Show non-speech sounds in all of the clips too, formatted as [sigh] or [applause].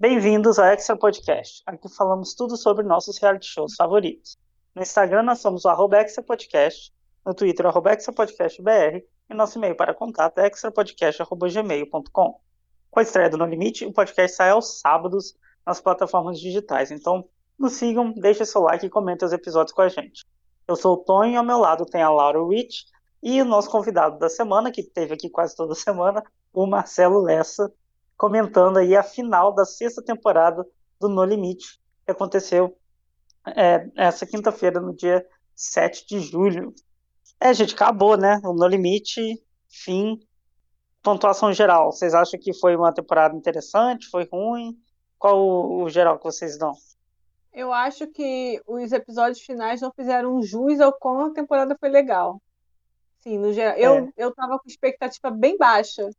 Bem-vindos ao Extra Podcast. Aqui falamos tudo sobre nossos reality shows favoritos. No Instagram nós somos o Extra Podcast, no Twitter o Extra Podcast BR e nosso e-mail para contato é extrapodcast.gmail.com. Com a estreia do No Limite, o podcast sai aos sábados nas plataformas digitais. Então, nos sigam, deixem seu like e comentem os episódios com a gente. Eu sou o Tonho e ao meu lado tem a Laura Rich e o nosso convidado da semana, que teve aqui quase toda semana, o Marcelo Lessa, comentando aí a final da sexta temporada do No Limite, que aconteceu é, essa quinta-feira, no dia 7 de julho. É, gente, acabou, né? O No Limite, fim, pontuação geral. Vocês acham que foi uma temporada interessante? Foi ruim? Qual o, o geral que vocês dão? Eu acho que os episódios finais não fizeram jus ao quão a temporada foi legal. Sim, no geral. É. Eu, eu tava com expectativa bem baixa.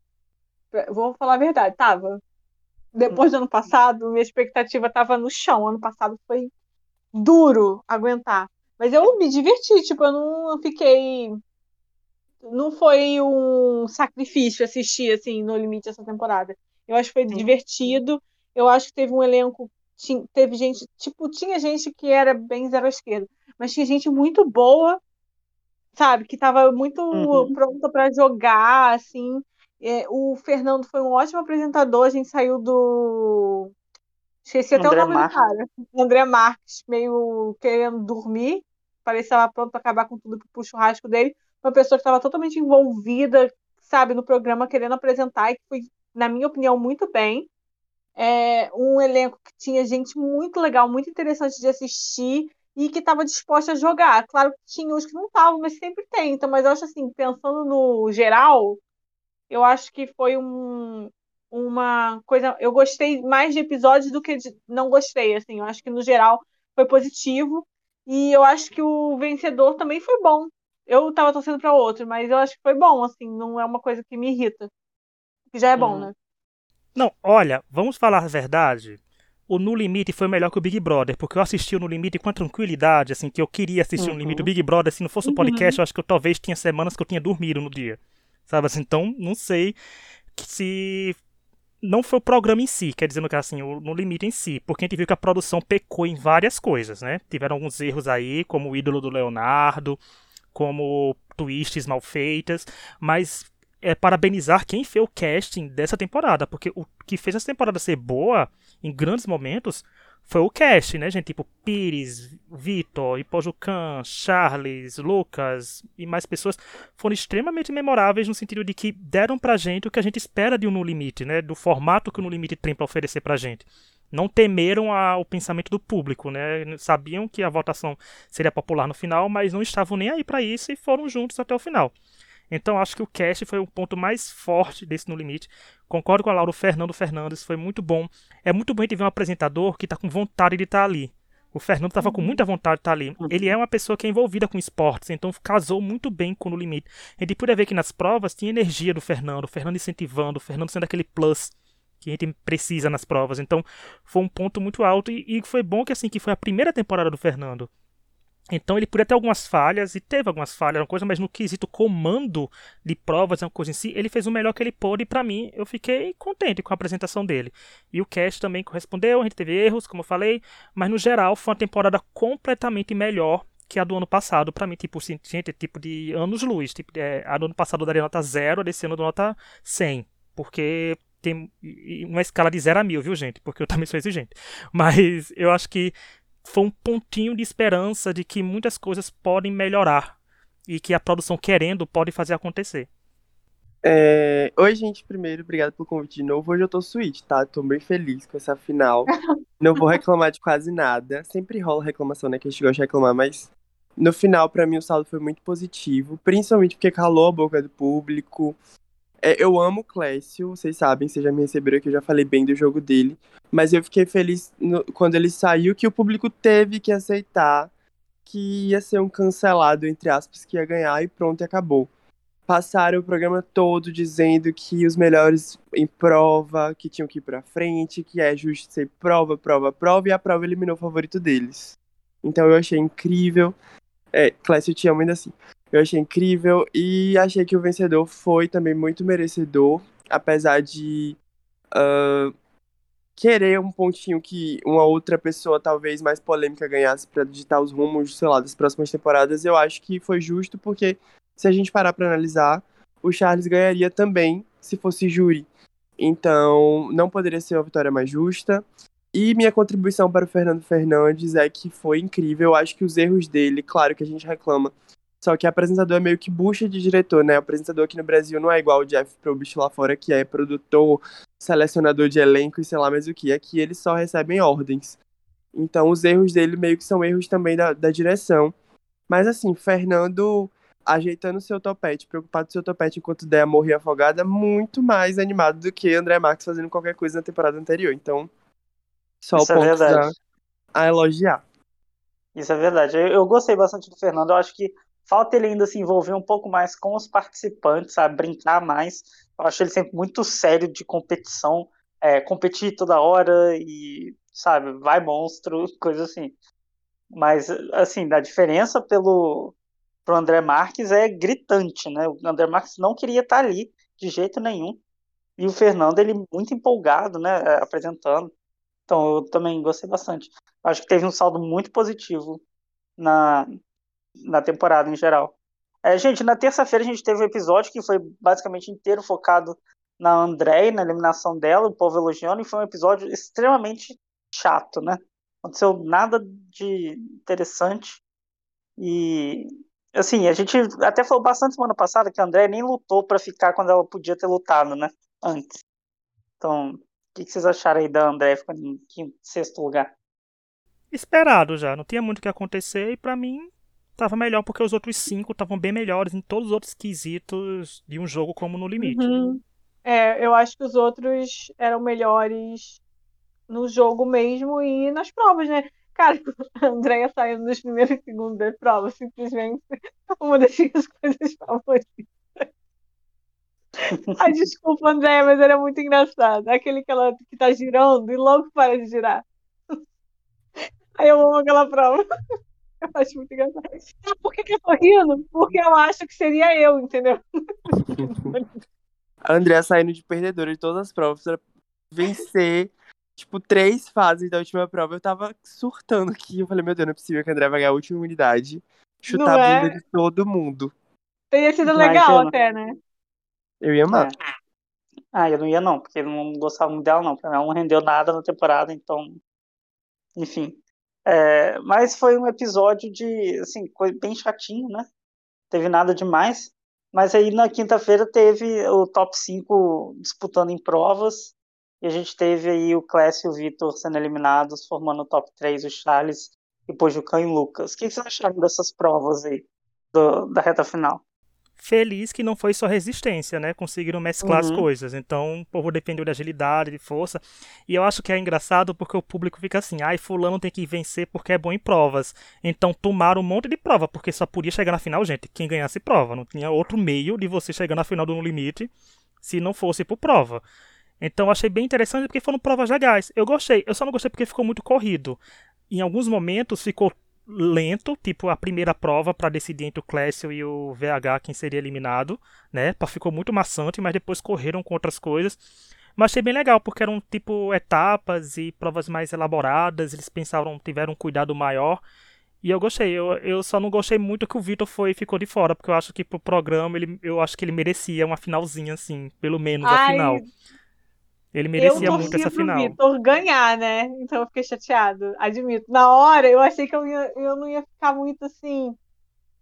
Vou falar a verdade, tava. Depois do ano passado, minha expectativa tava no chão. Ano passado foi duro aguentar. Mas eu me diverti, tipo, eu não fiquei. Não foi um sacrifício assistir, assim, no limite essa temporada. Eu acho que foi Sim. divertido. Eu acho que teve um elenco. Teve gente. Tipo, tinha gente que era bem zero à esquerda. Mas tinha gente muito boa, sabe? Que tava muito uhum. pronta para jogar, assim. É, o Fernando foi um ótimo apresentador. A gente saiu do. Esqueci até André o nome Marques. do cara. André Marques, meio querendo dormir. Parecia pronto para acabar com tudo pro churrasco dele. Uma pessoa que estava totalmente envolvida, sabe, no programa, querendo apresentar, e que foi, na minha opinião, muito bem. É, um elenco que tinha gente muito legal, muito interessante de assistir e que estava disposta a jogar. Claro que tinha os que não estavam, mas sempre tem. Então, mas eu acho assim, pensando no geral, eu acho que foi um, uma coisa. Eu gostei mais de episódios do que de não gostei. Assim, eu acho que no geral foi positivo. E eu acho que o vencedor também foi bom. Eu tava torcendo para outro, mas eu acho que foi bom, assim, não é uma coisa que me irrita. Que já é bom, uhum. né? Não, olha, vamos falar a verdade. O No Limite foi melhor que o Big Brother, porque eu assisti o No Limite com a tranquilidade, assim, que eu queria assistir uhum. o No Limite. O Big Brother, se não fosse o podcast, uhum. eu acho que eu talvez tinha semanas que eu tinha dormido no dia. Sabe assim? Então, não sei se não foi o programa em si, quer dizer, no caso assim, no limite em si, porque a gente viu que a produção pecou em várias coisas, né? Tiveram alguns erros aí, como o ídolo do Leonardo, como twists mal feitas, mas é parabenizar quem fez o casting dessa temporada, porque o que fez essa temporada ser boa em grandes momentos foi o cast, né, gente? Tipo, Pires, Vitor, Ipojucan, Charles, Lucas e mais pessoas foram extremamente memoráveis no sentido de que deram pra gente o que a gente espera de um No Limite, né? Do formato que o No Limite tem pra oferecer pra gente. Não temeram a, o pensamento do público, né? Sabiam que a votação seria popular no final, mas não estavam nem aí para isso e foram juntos até o final. Então acho que o cast foi o ponto mais forte desse No Limite. Concordo com a Laura, o Fernando Fernandes foi muito bom. É muito bom a gente ver um apresentador que está com vontade de estar tá ali. O Fernando estava com uhum. muita vontade de estar tá ali. Uhum. Ele é uma pessoa que é envolvida com esportes, então casou muito bem com o No Limite. A gente podia ver que nas provas tinha energia do Fernando, o Fernando incentivando, o Fernando sendo aquele plus que a gente precisa nas provas. Então foi um ponto muito alto e, e foi bom que assim que foi a primeira temporada do Fernando. Então ele podia ter algumas falhas, e teve algumas falhas, uma coisa, mas no quesito comando de provas, uma coisa em si, ele fez o melhor que ele pôde, e para mim, eu fiquei contente com a apresentação dele. E o cast também correspondeu, a gente teve erros, como eu falei, mas no geral foi uma temporada completamente melhor que a do ano passado, para mim, tipo, gente, tipo de anos-luz. Tipo, é, a do ano passado eu daria nota 0, a desse ano eu dou nota 100, porque tem uma escala de 0 a mil, viu, gente? Porque eu também sou exigente. [laughs] Mas eu acho que foi um pontinho de esperança de que muitas coisas podem melhorar e que a produção querendo pode fazer acontecer. É... Oi, gente. Primeiro, obrigado pelo convite de novo. Hoje eu tô sweet, tá? Tô bem feliz com essa final. [laughs] Não vou reclamar de quase nada. Sempre rola reclamação, né? Que a gente gosta de reclamar, mas no final, para mim, o saldo foi muito positivo. Principalmente porque calou a boca do público. É, eu amo o Clécio, vocês sabem, vocês já me receberam que eu já falei bem do jogo dele. Mas eu fiquei feliz no, quando ele saiu que o público teve que aceitar que ia ser um cancelado, entre aspas, que ia ganhar e pronto, e acabou. Passaram o programa todo dizendo que os melhores em prova, que tinham que ir pra frente, que é justo ser prova, prova, prova, e a prova eliminou o favorito deles. Então eu achei incrível. É, Clécio, te amo ainda assim. Eu achei incrível e achei que o vencedor foi também muito merecedor, apesar de uh, querer um pontinho que uma outra pessoa, talvez mais polêmica, ganhasse para digitar os rumos, sei lá, das próximas temporadas, eu acho que foi justo, porque se a gente parar para analisar, o Charles ganharia também se fosse júri. Então, não poderia ser uma vitória mais justa. E minha contribuição para o Fernando Fernandes é que foi incrível. Eu acho que os erros dele, claro que a gente reclama, só que apresentador é meio que bucha de diretor, né? O apresentador aqui no Brasil não é igual o Jeff Probst lá fora, que é produtor, selecionador de elenco e sei lá mais o que. Aqui eles só recebem ordens. Então os erros dele meio que são erros também da, da direção. Mas assim, Fernando ajeitando seu topete, preocupado com seu topete enquanto der morrer afogada, muito mais animado do que André Marques fazendo qualquer coisa na temporada anterior. Então, só Isso o ponto é a, a elogiar. Isso é verdade. Eu, eu, gostei bastante do Fernando. Eu acho que falta ele ainda se envolver um pouco mais com os participantes, sabe? Brincar mais. Eu acho ele sempre muito sério de competição, é, competir toda hora e, sabe, vai monstro, [laughs] coisa assim. Mas, assim, a diferença pelo pro André Marques é gritante, né? O André Marques não queria estar ali de jeito nenhum. E o Fernando, ele muito empolgado, né, é, apresentando. Então, eu também gostei bastante. Acho que teve um saldo muito positivo na, na temporada em geral. É, gente, na terça-feira a gente teve um episódio que foi basicamente inteiro focado na André, na eliminação dela, o povo elogiando, e foi um episódio extremamente chato, né? Aconteceu nada de interessante. E, assim, a gente até falou bastante semana passada que a André nem lutou para ficar quando ela podia ter lutado, né? Antes. Então, o que, vocês acharam aí da André ficando em quinto, sexto lugar? Esperado já, não tinha muito o que acontecer e para mim estava melhor porque os outros cinco estavam bem melhores em todos os outros quesitos de um jogo como no limite. Uhum. É, eu acho que os outros eram melhores no jogo mesmo e nas provas, né? Cara, [laughs] a Andrea saindo nos primeiros e segundos da prova, simplesmente [laughs] uma das minhas [laughs] coisas favoritas. Ai, desculpa, Andréia, mas era muito engraçado. Aquele que ela que tá girando e logo para de girar. Aí eu amo aquela prova. [laughs] Eu acho muito engraçado. Por que, que eu tô rindo? Porque eu acho que seria eu, entendeu? [laughs] A Andrea saindo de perdedora de todas as provas pra vencer, tipo, três fases da última prova. Eu tava surtando aqui. Eu falei, meu Deus, não é possível que a Andrea vai ganhar a última unidade. Chutar é? a bunda de todo mundo. Teria sido legal até, né? Eu ia amar. É. Ah, eu não ia não, porque eu não gostava muito dela não. Ela não rendeu nada na temporada, então... Enfim. É, mas foi um episódio de, assim, bem chatinho, né? Teve nada demais. Mas aí na quinta-feira teve o top 5 disputando em provas. E a gente teve aí o Clécio e o Vitor sendo eliminados, formando o top 3, o Charles, depois o Cão e o Lucas. O que vocês acharam dessas provas aí, do, da reta final? Feliz que não foi só resistência, né? Conseguiram mesclar uhum. as coisas. Então, o povo dependeu de agilidade, de força. E eu acho que é engraçado porque o público fica assim: ai, fulano tem que vencer porque é bom em provas. Então, tomaram um monte de prova, porque só podia chegar na final, gente, quem ganhasse prova. Não tinha outro meio de você chegar na final do No Limite se não fosse por prova. Então, achei bem interessante porque foram provas legais. Eu gostei. Eu só não gostei porque ficou muito corrido. Em alguns momentos ficou lento, tipo a primeira prova para decidir entre o Clécio e o VH quem seria eliminado, né? Ficou muito maçante, mas depois correram com outras coisas. Mas achei bem legal, porque eram tipo etapas e provas mais elaboradas, eles pensaram, tiveram um cuidado maior. E eu gostei, eu, eu só não gostei muito que o Vitor foi ficou de fora, porque eu acho que pro programa ele, eu acho que ele merecia uma finalzinha, assim, pelo menos Ai, a final. Ele merecia muito essa final. Eu Vitor ganhar, né? Então eu fiquei chateado, admito. Na hora eu achei que eu, ia, eu não ia ficar muito assim,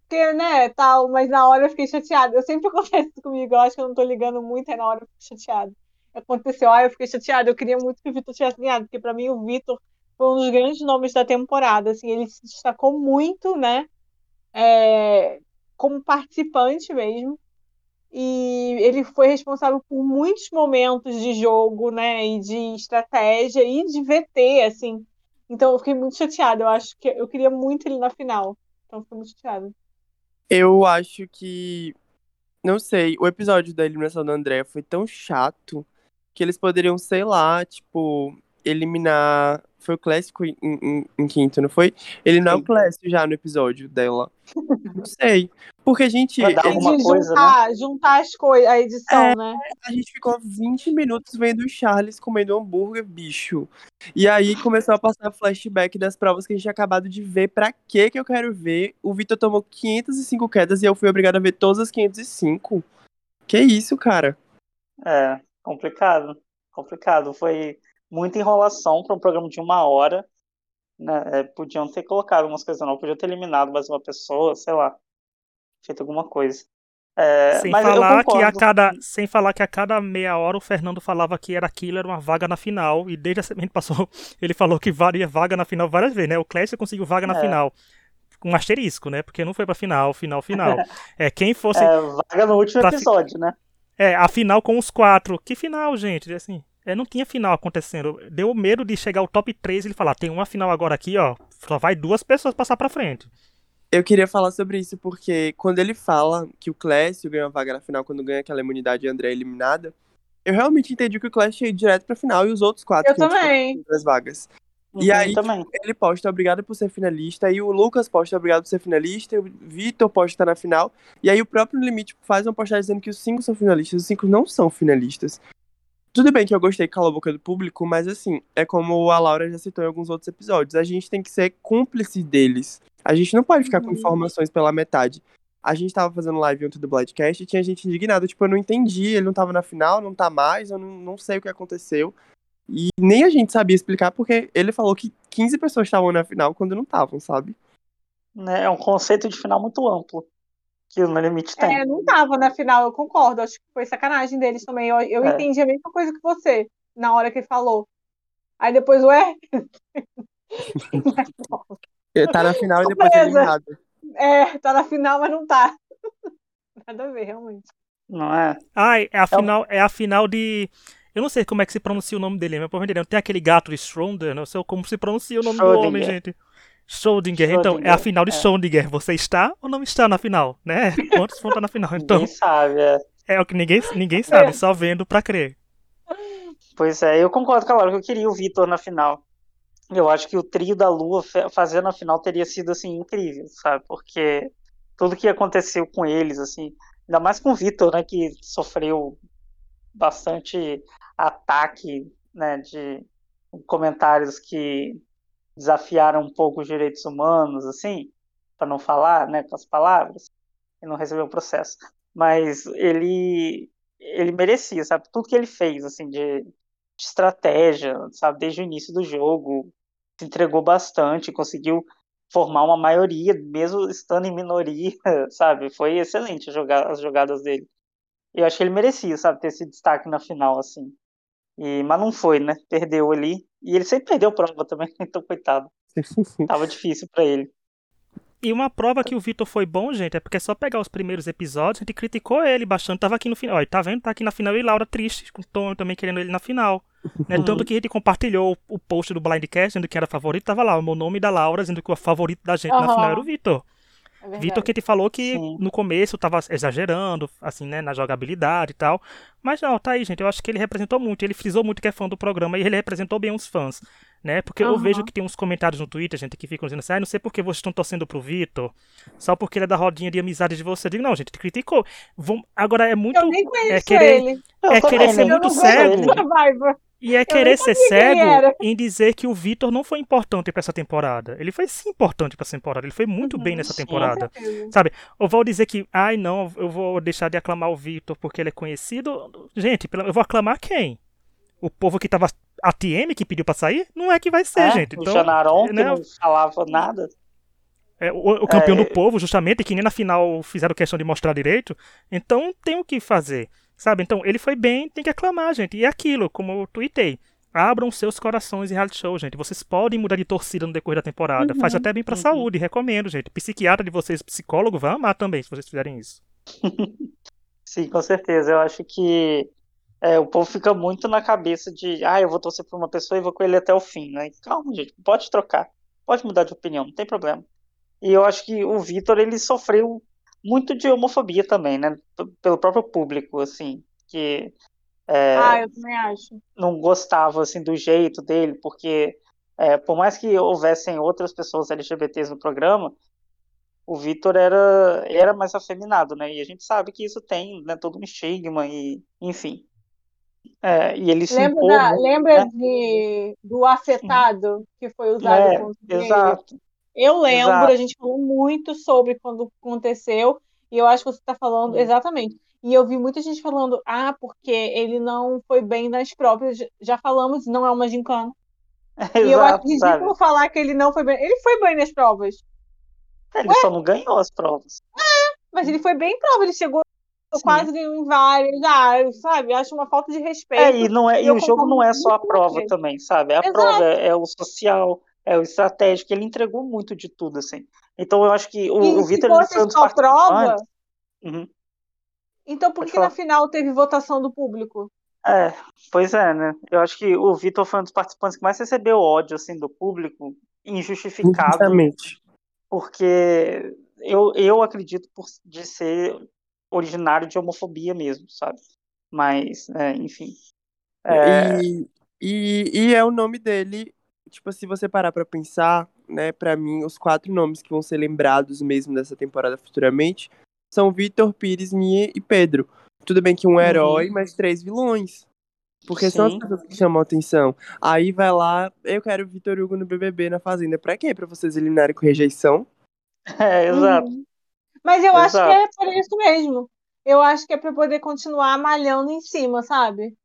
porque, né, tal, mas na hora eu fiquei chateado. Eu sempre [laughs] acontece isso comigo, eu acho que eu não tô ligando muito, aí na hora eu fico chateado. Aconteceu, aí eu fiquei chateado, eu queria muito que o Vitor tivesse ganhado, porque para mim o Vitor foi um dos grandes nomes da temporada, assim, ele se destacou muito, né, é, como participante mesmo e ele foi responsável por muitos momentos de jogo, né, e de estratégia e de VT, assim. Então eu fiquei muito chateada. Eu acho que eu queria muito ele na final. Então fiquei muito chateada. Eu acho que não sei, o episódio da eliminação da Andrea foi tão chato que eles poderiam, sei lá, tipo, eliminar Foi o Clássico em, em, em quinto, não foi? Ele não é o Clássico já no episódio dela. não sei. Porque a gente. Dar alguma coisa, juntar, juntar as coisas, a edição, É. né? a gente ficou 20 minutos vendo o Charles comendo hambúrguer, bicho. E aí começou a passar flashback das provas que a gente tinha acabado de ver. Pra que que eu quero ver? O Vitor tomou 505 quedas e eu fui obrigado a ver todas as 505. Que isso, cara? É, complicado. Complicado. Foi muita enrolação para um programa de uma hora. Né? É, podiam ter colocado umas coisas não, podiam ter eliminado mais uma pessoa, sei lá. Feito alguma coisa. É, Sem falar que a cada, sem falar que a cada meia hora o Fernando falava que era aquilo, era uma vaga na final, e desde a semana passou, [laughs] ele falou que varia vaga na final várias vezes, né? O Clécio conseguiu vaga na É. final. Com um asterisco, né? Porque não foi pra final, final, final. [laughs] É, quem fosse. É, vaga no último pra episódio, né? É, a final com os quatro. Que final, gente? Assim, é, não tinha final acontecendo. Deu medo de chegar ao top 3 e ele falar: tem uma final agora aqui, ó. Só vai duas pessoas passar pra frente. Eu queria falar sobre isso porque quando ele fala que o Clécio ganha a vaga na final quando ganha aquela imunidade e André é eliminada, eu realmente entendi que o Clécio ia ir direto pra final e os outros quatro Eu também. das vagas. E Uhum, aí, também. ele posta obrigado por ser finalista, e o Lucas posta obrigado por ser finalista, e o Vitor posta estar na final, e aí o próprio Limite faz uma postagem dizendo que os cinco são finalistas, os cinco não são finalistas. Tudo bem que eu gostei que cala a boca do público, mas assim, é como a Laura já citou em alguns outros episódios, a gente tem que ser cúmplice deles. A gente não pode ficar com Uhum. informações pela metade. A gente tava fazendo live ontem do Bloodcast e tinha gente indignada, tipo, eu não entendi, ele não tava na final, não tá mais, eu não, não sei o que aconteceu. E nem a gente sabia explicar, porque ele falou que 15 pessoas estavam na final quando não estavam, sabe? Né, É um conceito de final muito amplo que o No Limite tem. É, não tava na final, eu concordo. Acho que foi sacanagem deles também. Eu, eu É. entendi a mesma coisa que você na hora que ele falou. Aí depois, ué? Ele [laughs] Tá na final e depois é eliminado. É, tá na final, mas não tá. [laughs] Nada a ver, realmente. Não é? Ai, é a final, é a final de. Eu não sei como é que se pronuncia o nome dele, mas por não tem aquele gato de Schrödinger, não sei como se pronuncia o nome do homem, gente. Schrödinger. Então, é a final de é. Schrödinger. Você está ou não está na final, né? [laughs] Quantos vão estar na final? Então, Ninguém sabe. é. é o que ninguém, ninguém sabe, só vendo pra crer. Pois é, eu concordo com a Laura que eu queria o Vitor na final. Eu acho que o trio da Lua fazendo a final teria sido assim incrível, sabe? Porque tudo que aconteceu com eles, assim, ainda mais com o Vitor, né, que sofreu bastante ataque, né, de comentários que desafiaram um pouco os direitos humanos, assim, para não falar, né, com as palavras, e não recebeu o processo. Mas ele ele merecia, sabe? Tudo que ele fez, assim, de de estratégia, sabe, desde o início do jogo, se entregou bastante, conseguiu formar uma maioria, mesmo estando em minoria, [laughs] sabe? Foi excelente a joga- as jogadas dele. Eu acho que ele merecia, sabe, ter esse destaque na final, assim. E, mas não foi, né? Perdeu ali. E ele sempre perdeu prova também, [laughs] então coitado. [laughs] Tava difícil pra ele. E uma prova que o Vitor foi bom, gente, é porque é só pegar os primeiros episódios, a gente criticou ele bastante, tava aqui no final. Olha, tá vendo? Tá aqui na final e Laura triste, com o Tom também querendo ele na final. Né? Uhum. Tanto que a gente compartilhou o post do Blindcast, dizendo que era favorito, tava lá o meu nome da Laura, dizendo que o favorito da gente na Aham. final era o Vitor. É. Vitor que gente falou que Sim. no começo tava exagerando, assim, né, na jogabilidade e tal. Mas não, tá aí, gente. Eu acho que ele representou muito. Ele frisou muito que é fã do programa e ele representou bem os fãs, né? Porque eu Aham. vejo que tem uns comentários no Twitter, gente, que ficam dizendo assim, ah, não sei por que vocês estão torcendo pro Vitor, só porque ele é da rodinha de amizade de você. Eu digo, não, gente, criticou. Vão... Agora é muito. Eu nem conheço é querer- ele. Eu É querer ser muito eu cego. E é querer ser cego em dizer que o Vitor não foi importante pra essa temporada. Ele foi sim importante pra essa temporada. Ele foi muito Uhum, bem nessa sim. temporada. Com certeza. Eu vou dizer que, ai não, eu vou deixar de aclamar o Vitor porque ele é conhecido. Gente, eu vou aclamar quem? O povo que tava. A TM que pediu pra sair? Não é que vai ser, É, gente. o Então, Janaron, que né, não falava nada. é, o, o campeão É. do povo, justamente, que nem na final fizeram questão de mostrar direito. Então tem o que fazer. Sabe? Então, ele foi bem, tem que aclamar, gente. E é aquilo, como eu tuitei. Abram seus corações em reality show, gente. Vocês podem mudar de torcida no decorrer da temporada. Faz até bem pra uhum. saúde, recomendo, gente. Psiquiatra de vocês, psicólogo, vai amar também, se vocês fizerem isso. [laughs] Sim, com certeza. Eu acho que é, o povo fica muito na cabeça de, ah, eu vou torcer por uma pessoa e vou com ele até o fim, né? Calma, gente, pode trocar, pode mudar de opinião, não tem problema. E eu acho que o Vitor, ele sofreu muito de homofobia também, né? Pelo próprio público, assim, que é, Ah, eu também acho. não gostava, assim, do jeito dele, porque É, por mais que houvessem outras pessoas LGBTs no programa, o Vitor era, era mais afeminado, né? E a gente sabe que isso tem né, todo um estigma, e enfim. É, e ele lembra, da, muito, lembra né? de, do afetado que foi usado é, contra exato, ele? Eu lembro, exato. a gente falou muito sobre quando aconteceu, e eu acho que você está falando exatamente. E eu vi muita gente falando, ah, porque ele não foi bem nas provas. Já falamos, não é uma gincana. Exato, [laughs] e eu acho ridículo falar que ele não foi bem. Ele foi bem nas provas. Ele Ué? só não ganhou as provas. É, mas ele foi bem em prova, ele chegou Sim. quase ganhou em várias, ah, sabe? Acho uma falta de respeito. É, e, não é, e, e o jogo não é só a prova também, sabe? É a Exato. prova, é, é, o social, é o estratégico, ele entregou muito de tudo, assim. Então eu acho que o, e o Vitor Santos só prova. Uhum. Então por Pode que falar. na final teve votação do público? É, pois é, né? Eu acho que o Vitor foi um dos participantes que mais recebeu ódio assim do público, injustificado. Exatamente. Porque eu, eu acredito por, de ser originário de homofobia mesmo, sabe? Mas, é, enfim. É... E, e, e é o nome dele, tipo, se você parar pra pensar, né, para mim, os quatro nomes que vão ser lembrados mesmo dessa temporada futuramente são Vitor, Pires, Mia e Pedro. Tudo bem que um herói, uhum. mas três vilões. Porque Sim. são as pessoas que chamam a atenção. Aí vai lá, eu quero o Vitor Hugo no BBB na Fazenda. Pra quê? Pra vocês eliminarem com rejeição? [laughs] É, exato. Uhum. Mas eu exato. acho que é por isso mesmo. Eu acho que é pra poder continuar malhando em cima, sabe?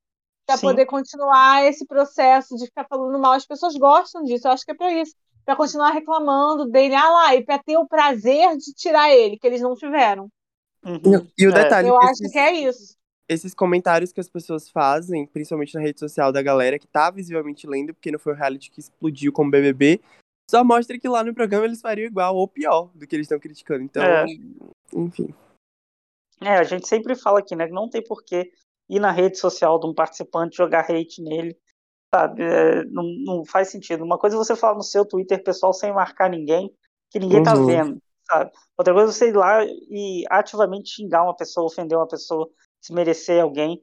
Pra Sim. poder continuar esse processo de ficar falando mal. As pessoas gostam disso. Eu acho que é pra isso. Pra continuar reclamando dele. Ah lá, e pra ter o prazer de tirar ele, que eles não tiveram. Uhum. E o é. detalhe. Eu acho que é isso esses comentários que as pessoas fazem, principalmente na rede social da galera que tá visivelmente lendo, porque não foi o reality que explodiu como BBB, só mostra que lá no programa eles fariam igual ou pior do que eles estão criticando. Então, é. enfim. É, a gente sempre fala aqui, né, que não tem porquê ir na rede social de um participante jogar hate nele, sabe? É, não, não faz sentido. Uma coisa é você falar no seu Twitter pessoal sem marcar ninguém, que ninguém tá uhum. tá vendo, sabe? Outra coisa é você ir lá e ativamente xingar uma pessoa, ofender uma pessoa desmerecer alguém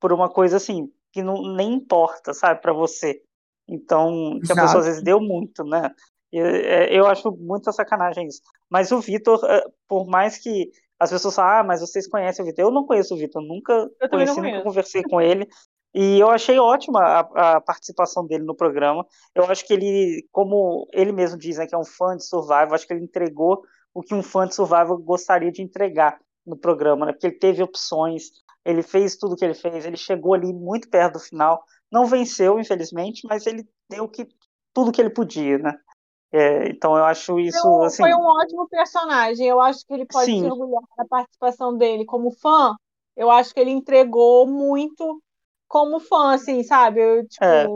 por uma coisa assim, que não, nem importa, sabe, para você. Então, que a pessoa às vezes deu muito, né? É, eu acho muita sacanagem isso. Mas o Vitor, por mais que as pessoas falem, ah, mas vocês conhecem o Vitor. Eu não conheço o Vitor, nunca conheci, nunca conversei com ele. E eu achei ótima a, a, participação dele no programa. Eu acho que ele, como ele mesmo diz, né, que é um fã de Survival, acho que ele entregou o que um fã de Survival gostaria de entregar no programa, né? Porque ele teve opções, ele fez tudo que ele fez, ele chegou ali muito perto do final, não venceu, infelizmente, mas ele deu que, tudo que ele podia, né? É, então eu acho isso foi, assim. Foi um ótimo personagem. Eu acho que ele pode sim. se orgulhar da participação dele como fã. Eu acho que ele entregou muito como fã, assim, sabe? Eu, tipo, é.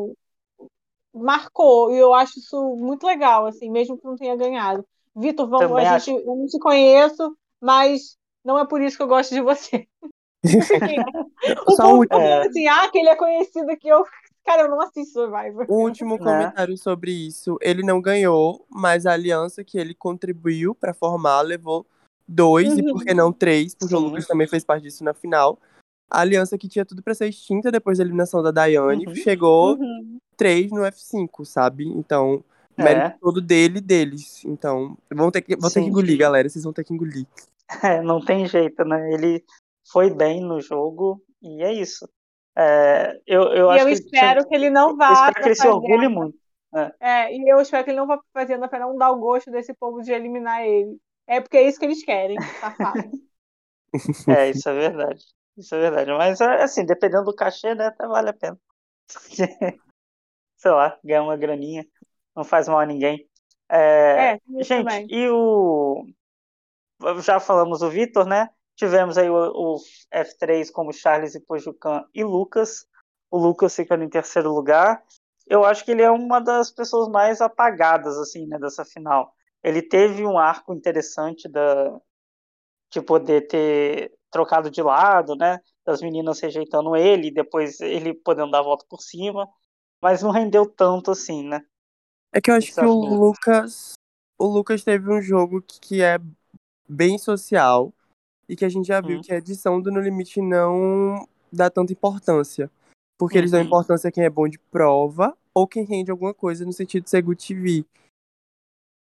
marcou. E eu acho isso muito legal, assim, mesmo que não tenha ganhado. Vitor, vamos, a gente, eu não te conheço, mas não é por isso que eu gosto de você. [laughs] [laughs] o povo é. assim, ah, que ele é conhecido que eu. Cara, eu não assisto Survivor. O último né? comentário sobre isso, ele não ganhou, mas a aliança que ele contribuiu para formar levou dois, uhum. e por que não três, porque Sim. o Lucas também fez parte disso na final. A aliança que tinha tudo para ser extinta depois da eliminação da Daiane, uhum. chegou uhum. três no F5, sabe? Então, é. mérito todo dele e deles. Então, vão ter que, vão ter que engolir, galera. Vocês vão ter que engolir. É, não tem jeito, né? Ele foi bem no jogo e é isso. É, eu, eu, e eu espero que, que, ele não vá. Eu espero que ele se orgulhe muito. É. é. e eu espero que ele não vá fazendo para não dar o gosto desse povo de eliminar ele. É porque é isso que eles querem, safado. [laughs] [laughs] é, isso é verdade. Isso é verdade. Mas, assim, dependendo do cachê, né, até vale a pena. [laughs] Sei lá, ganhar uma graninha. Não faz mal a ninguém. É, é gente, também. e o já falamos o Vitor, né? Tivemos aí o, o, F3 como Charles e Pojucan e Lucas. O Lucas ficando em terceiro lugar. Eu acho que ele é uma das pessoas mais apagadas assim, né, dessa final. Ele teve um arco interessante da de poder ter trocado de lado, né? Das meninas rejeitando ele, depois ele podendo dar a volta por cima, mas não rendeu tanto assim, né? É que eu acho que o Lucas, o Lucas teve um jogo que é bem social e que a gente já viu uhum. que a edição do No Limite não dá tanta importância. Porque uhum. eles dão uhum. importância a quem é bom de prova ou quem rende alguma coisa no sentido de ser good TV.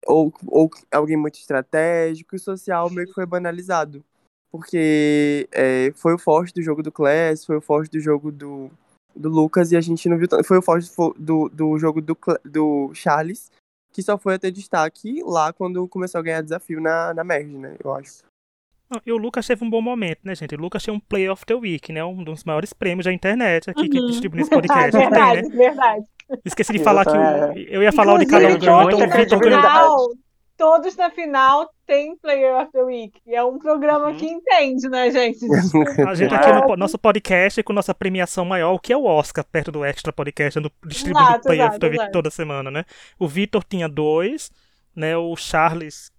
Ou, ou alguém muito estratégico, e o social meio que foi banalizado. Porque é, foi o forte do jogo do Class, foi o forte do jogo do, do Lucas, e a gente não viu tanto. Foi o forte do, do jogo do, do Charles, que só foi a ter destaque lá quando começou a ganhar desafio na, na Merge, né? Eu acho. E o Lucas teve um bom momento, né, gente? O Lucas tinha um Play of the Week, né? Um dos maiores prêmios da internet aqui uhum. que distribui nesse podcast. [laughs] verdade, né? verdade. Esqueci de falar que o, eu ia falar o de cada um ganhou, então o Vitor todos na final têm Player of the Week. É um programa uhum. que entende, né, gente? [laughs] A gente aqui no nosso podcast com nossa premiação maior, o que é o Oscar, perto do Extra Podcast, do distribuindo exato, Player exato, of the Week exato. toda semana, né? O Vitor tinha dois, né? O Charles,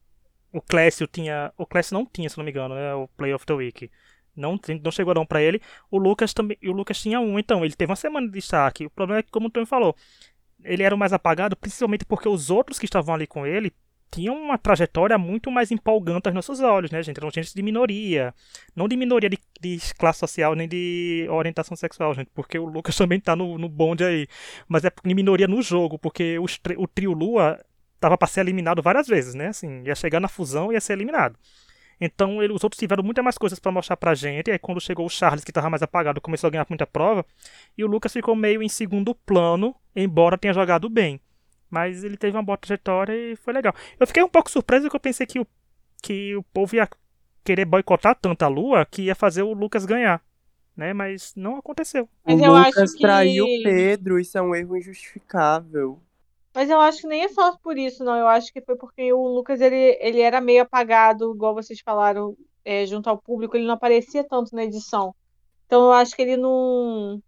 o Clécio tinha. O Clécio não tinha, se não me engano, né? O Player of the Week. Não, não chegou não para ele. O Lucas também. O Lucas tinha um, então. Ele teve uma semana de destaque. O problema é que, como o Tony falou, ele era o mais apagado, principalmente porque os outros que estavam ali com ele tinham uma trajetória muito mais empolgante aos nossos olhos, né, gente? Eram gente de minoria. Não de minoria de, de classe social, nem de orientação sexual, gente, porque o Lucas [laughs] também tá no, no bonde aí. Mas é de minoria no jogo, porque os, o trio Lua tava para ser eliminado várias vezes, né? Assim, ia chegar na fusão e ia ser eliminado. Então ele, os outros tiveram muitas mais coisas para mostrar pra gente. E aí quando chegou o Charles, que estava mais apagado, começou a ganhar muita prova. E o Lucas ficou meio em segundo plano, embora tenha jogado bem. Mas ele teve uma boa trajetória e foi legal. Eu fiquei um pouco surpreso porque eu pensei que o, que o povo ia querer boicotar tanto a Lua que ia fazer o Lucas ganhar. Né? Mas não aconteceu. Mas o Lucas que... traiu o Pedro, isso é um erro injustificável. Mas eu acho que nem é só por isso, não. Eu acho que foi porque o Lucas ele, ele era meio apagado, igual vocês falaram, é, junto ao público, ele não aparecia tanto na edição. Então eu acho que ele não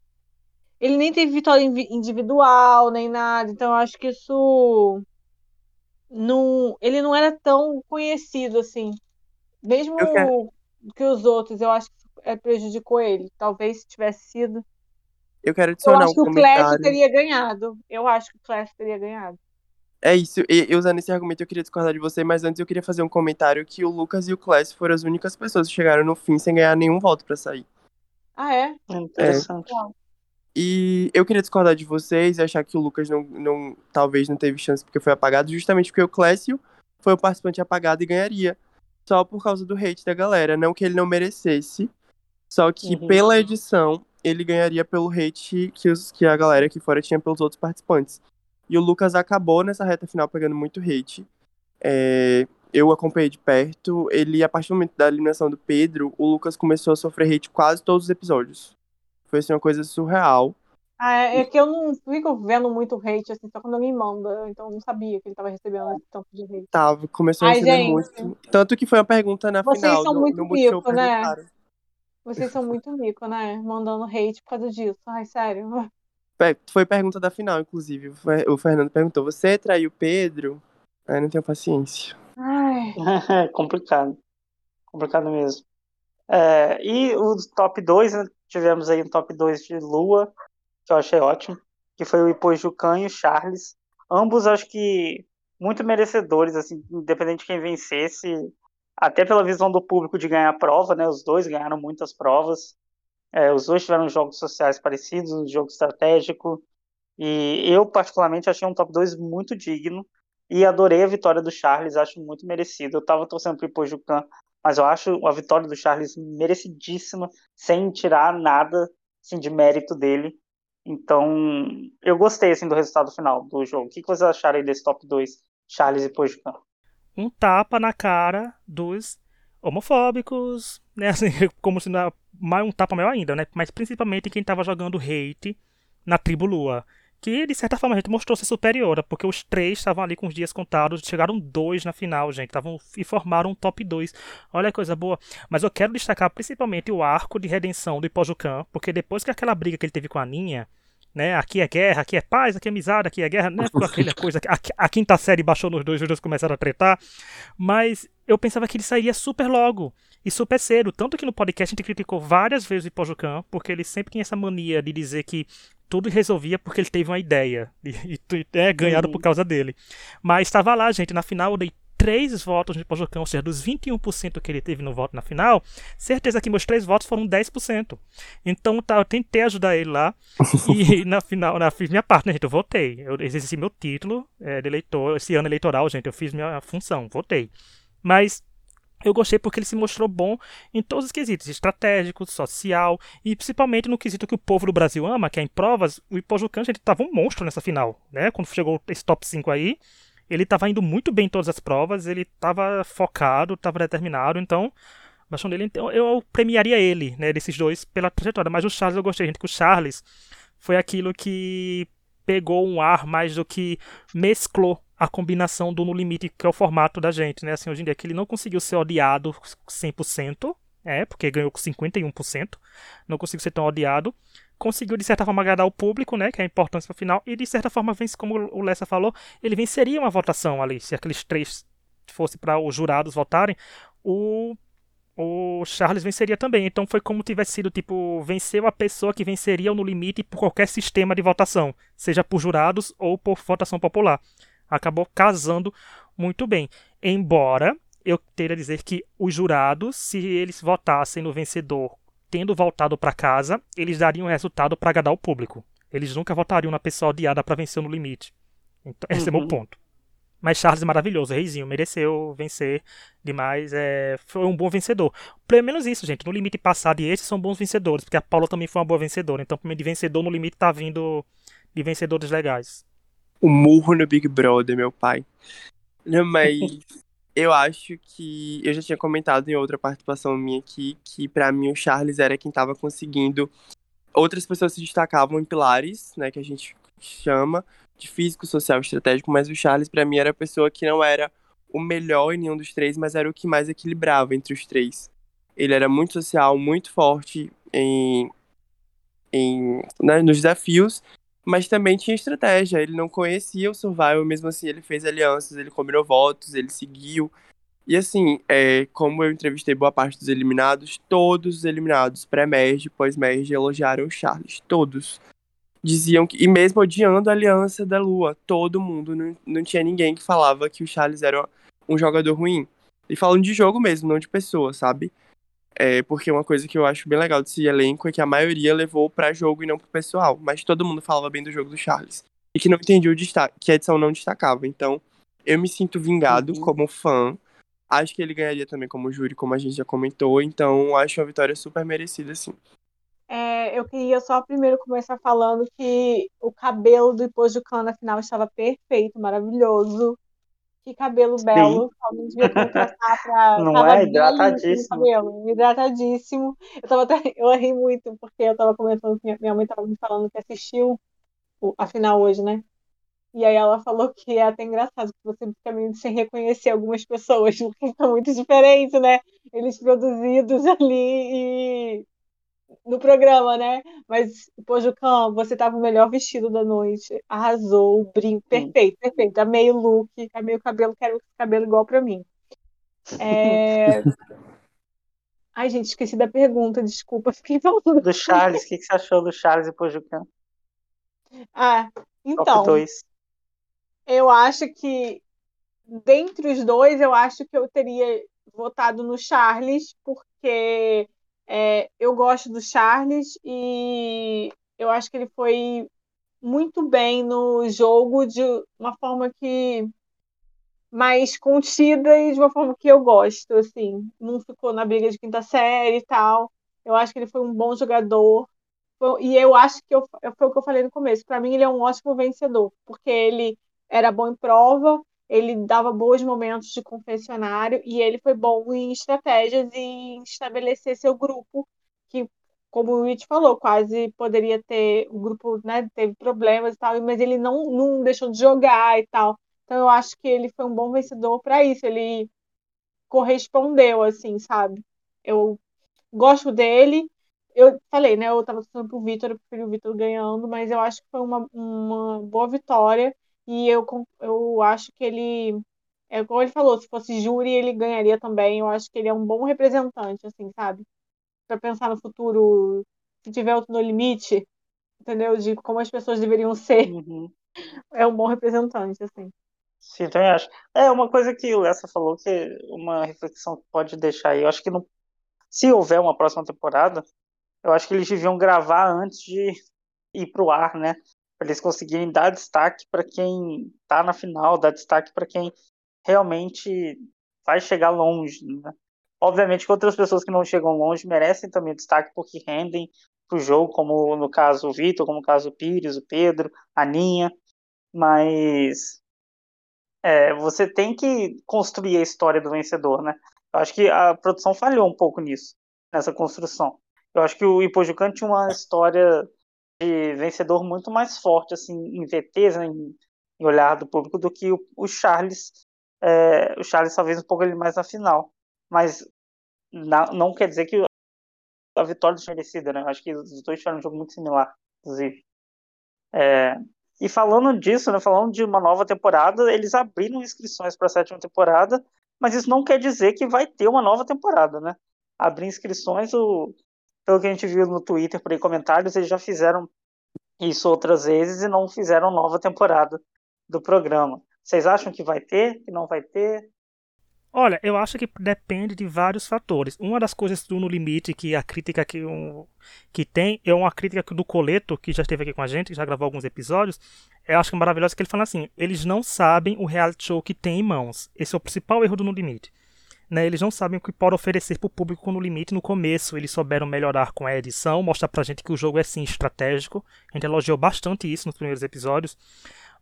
ele nem teve vitória individual, nem nada. Então, eu acho que isso. Não, ele não era tão conhecido assim. Mesmo que os outros, eu acho que é, prejudicou ele. Talvez se tivesse sido. Eu quero adicionar eu acho um que comentário. o Clash teria ganhado. Eu acho que o Clash teria ganhado. É isso, e usando esse argumento eu queria discordar de você, mas antes eu queria fazer um comentário que o Lucas e o Clash foram as únicas pessoas que chegaram no fim sem ganhar nenhum voto para sair. Ah, é? é interessante. É. E eu queria discordar de vocês e achar que o Lucas não, não talvez não teve chance porque foi apagado, justamente porque o Clécio foi o participante apagado e ganharia. Só por causa do hate da galera. Não que ele não merecesse, só que uhum. pela edição ele ganharia pelo hate que, os, que a galera aqui fora tinha pelos outros participantes. E o Lucas acabou nessa reta final pegando muito hate. É, eu acompanhei de perto. Ele, a partir do momento da eliminação do Pedro, o Lucas começou a sofrer hate quase todos os episódios. Foi assim, uma coisa surreal. Ah, é, é que eu não fico vendo muito hate, assim, só quando alguém manda. Então eu não sabia que ele tava recebendo esse tanto de hate. Tava, começou Ai, a receber gente, muito. Tanto que foi uma pergunta na vocês final. Vocês são muito no né? Vocês são muito mico, né? Mandando hate por causa disso. Ai, sério. Foi pergunta da final, inclusive. O Fernando perguntou: Você traiu Pedro? Ai, não tenho paciência. Ai. É [laughs] complicado. Complicado mesmo. É, e o top 2, né, tivemos aí um top 2 de Lua, que eu achei ótimo, que foi o Ipojucan e o Charles. Ambos acho que muito merecedores, assim, independente de quem vencesse, até pela visão do público de ganhar a prova, né? Os dois ganharam muitas provas. É, os dois tiveram jogos sociais parecidos, um jogo estratégico. E eu, particularmente, achei um top 2 muito digno. E adorei a vitória do Charles, acho muito merecido. Eu estava torcendo pro Ipojucan mas eu acho a vitória do Charles merecidíssima, sem tirar nada assim, de mérito dele. Então, eu gostei assim, do resultado final do jogo. O que, vocês acharam aí desse top 2, Charles e Pojucan? Um tapa na cara dos homofóbicos, [laughs] né? Assim, como se não mais um tapa maior ainda, né? Mas principalmente quem estava jogando hate na tribo Lua que de certa forma a gente mostrou ser superior, porque os três estavam ali com os dias contados, chegaram dois na final, gente, estavam e formaram um top 2. Olha que coisa boa. Mas eu quero destacar principalmente o arco de redenção do Ipojucan, porque depois que aquela briga que ele teve com a Ninha, né? Aqui é guerra, aqui é paz, aqui é amizade, aqui é guerra, né? Ficou aquela [laughs] coisa. A, a, quinta série baixou nos dois, os dois começaram a tretar. Mas eu pensava que ele sairia super logo e super cedo. Tanto que no podcast a gente criticou várias vezes o Ipojucan, porque ele sempre tinha essa mania de dizer que tudo resolvia porque ele teve uma ideia. E, e é ganhado uhum. por causa dele. Mas estava lá, gente. Na final eu dei três votos de Pojucão, ou seja, dos 21% que ele teve no voto na final, certeza que meus três votos foram 10%. Então tá, eu tentei ajudar ele lá. [laughs] e na final, na, fiz minha parte, né, gente? Eu votei. Eu exerci meu título é, de eleitor. Esse ano eleitoral, gente, eu fiz minha função, votei. Mas eu gostei porque ele se mostrou bom em todos os quesitos, estratégico, social e principalmente no quesito que o povo do Brasil ama, que é em provas, o Ipojucan, ele tava um monstro nessa final, né? Quando chegou esse top 5 aí, ele estava indo muito bem em todas as provas, ele estava focado, estava determinado, então, baixão dele, então, eu premiaria ele, né, desses dois pela trajetória, mas o Charles eu gostei, gente, que o Charles foi aquilo que pegou um ar mais do que mesclou a combinação do No Limite, que é o formato da gente, né? Assim, hoje em dia, que ele não conseguiu ser odiado 100%, é, porque ganhou com 51%, não conseguiu ser tão odiado, conseguiu de certa forma agradar o público, né, que é a importância para o final, e de certa forma, vence, como o Lessa falou, ele venceria uma votação ali, se aqueles três fosse para os jurados votarem, o o Charles venceria também. Então foi como tivesse sido, tipo, venceu a pessoa que venceria no limite por qualquer sistema de votação, seja por jurados ou por votação popular acabou casando muito bem. Embora eu teria a dizer que os jurados, se eles votassem no vencedor tendo voltado para casa, eles dariam resultado para agradar o público. Eles nunca votariam na pessoa odiada para vencer no limite. Então, esse uhum. é o meu uhum. ponto. Mas Charles é maravilhoso, reizinho, mereceu vencer demais, é, foi um bom vencedor. Pelo menos isso, gente, no limite passado e esses são bons vencedores, porque a Paula também foi uma boa vencedora, então de vencedor no limite tá vindo de vencedores legais o murro no Big Brother, meu pai. Mas [laughs] eu acho que eu já tinha comentado em outra participação minha aqui que para mim o Charles era quem tava conseguindo. Outras pessoas se destacavam em pilares, né, que a gente chama de físico, social, estratégico, mas o Charles para mim era a pessoa que não era o melhor em nenhum dos três, mas era o que mais equilibrava entre os três. Ele era muito social, muito forte em, em né, nos desafios mas também tinha estratégia. Ele não conhecia o Survival, mesmo assim ele fez alianças, ele combinou votos, ele seguiu. E assim, é, como eu entrevistei boa parte dos eliminados, todos os eliminados, pré-merge, pós-merge, elogiaram o Charles. Todos. Diziam que, e mesmo odiando a aliança da Lua, todo mundo, não, não tinha ninguém que falava que o Charles era um jogador ruim. E falando de jogo mesmo, não de pessoa, sabe? É, porque uma coisa que eu acho bem legal desse elenco é que a maioria levou para jogo e não pro pessoal. Mas todo mundo falava bem do jogo do Charles. E que não entendia o destaque, que a edição não destacava. Então, eu me sinto vingado uhum. como fã. Acho que ele ganharia também como júri, como a gente já comentou. Então, acho uma vitória super merecida, sim. É, eu queria só primeiro começar falando que o cabelo do Ipojucan na final estava perfeito, maravilhoso. Que cabelo belo. Alguém devia [laughs] contratar pra. Não tava é? Hidratadíssimo. Cabelo, hidratadíssimo. Eu, tava até, [laughs] eu ri muito, porque eu tava comentando que minha mãe tava me falando que assistiu a final hoje, né? E aí ela falou que é até engraçado que você fica meio sem reconhecer algumas pessoas, [laughs] porque são muito diferentes, né? Eles produzidos ali e no programa, né? Mas, pô, Jucão, você tava o melhor vestido da noite. Arrasou, o brinco, perfeito, perfeito. Amei o look, amei o cabelo, quero cabelo igual pra mim. É... [laughs] Ai, gente, esqueci da pergunta, desculpa, [laughs] fiquei falando. Do Charles, o que, que você achou do Charles e Pojucan? Ah, então. Eu acho que, dentre os dois, eu acho que eu teria votado no Charles, porque é, eu gosto do Charles e eu acho que ele foi muito bem no jogo de uma forma que mais contida e de uma forma que eu gosto, assim, não ficou na briga de quinta série e tal. Eu acho que ele foi um bom jogador. E eu acho que eu, foi o que eu falei no começo. Para mim, ele é um ótimo vencedor, porque ele era bom em prova, ele dava bons momentos de confessionário e ele foi bom em estratégias e em estabelecer seu grupo, que, como o Rich falou, quase poderia ter, o grupo né, teve problemas e tal, mas ele não, não deixou de jogar e tal. Então eu acho que ele foi um bom vencedor para isso, ele correspondeu, assim, sabe? Eu gosto dele. Eu falei, né? Eu tava torcendo pro Vitor, eu preferi o Vitor ganhando, mas eu acho que foi uma, uma boa vitória. E eu, eu acho que ele, é como ele falou, se fosse júri, ele ganharia também. Eu acho que ele é um bom representante, assim, sabe? Para pensar no futuro, se tiver outro no limite, entendeu? De como as pessoas deveriam ser. Uhum. [laughs] É um bom representante, assim. Sim, também acho. É uma coisa que o Lessa falou que uma reflexão que pode deixar aí. Eu acho que não, se houver uma próxima temporada, eu acho que eles deviam gravar antes de ir pro ar, né? Para eles conseguirem dar destaque para quem tá na final, dar destaque para quem realmente vai chegar longe, né? Obviamente que outras pessoas que não chegam longe merecem também destaque porque rendem pro jogo, como no caso o Vitor, como no caso o Pires, o Pedro, a Ninha, mas é, você tem que construir a história do vencedor, né? Eu acho que a produção falhou um pouco nisso, nessa construção. Eu acho que o Ipojucan tinha uma história de vencedor muito mais forte, assim, em VTs, né, em, em olhar do público, do que o, o Charles. É, o Charles talvez um pouco ele mais na final. Mas na, não quer dizer que a vitória é merecida, né? Eu acho que os dois tiveram um jogo muito similar, inclusive. É, e falando disso, né, falando de uma nova temporada, eles abriram inscrições para a sétima temporada, mas isso não quer dizer que vai ter uma nova temporada, né? Abrir inscrições, o, pelo que a gente viu no Twitter, por aí comentários, eles já fizeram isso outras vezes e não fizeram nova temporada do programa. Vocês acham que vai ter, que não vai ter? Olha, eu acho que depende de vários fatores. Uma das coisas do No Limite, que a crítica que, um, que tem, é uma crítica do Coleto, que já esteve aqui com a gente, já gravou alguns episódios. Eu acho que é maravilhoso que ele fala assim: eles não sabem o reality show que tem em mãos. Esse é o principal erro do No Limite. Né, eles não sabem o que pode oferecer para o público no limite no começo. Eles souberam melhorar com a edição, mostrar pra gente que o jogo é sim estratégico. A gente elogiou bastante isso nos primeiros episódios.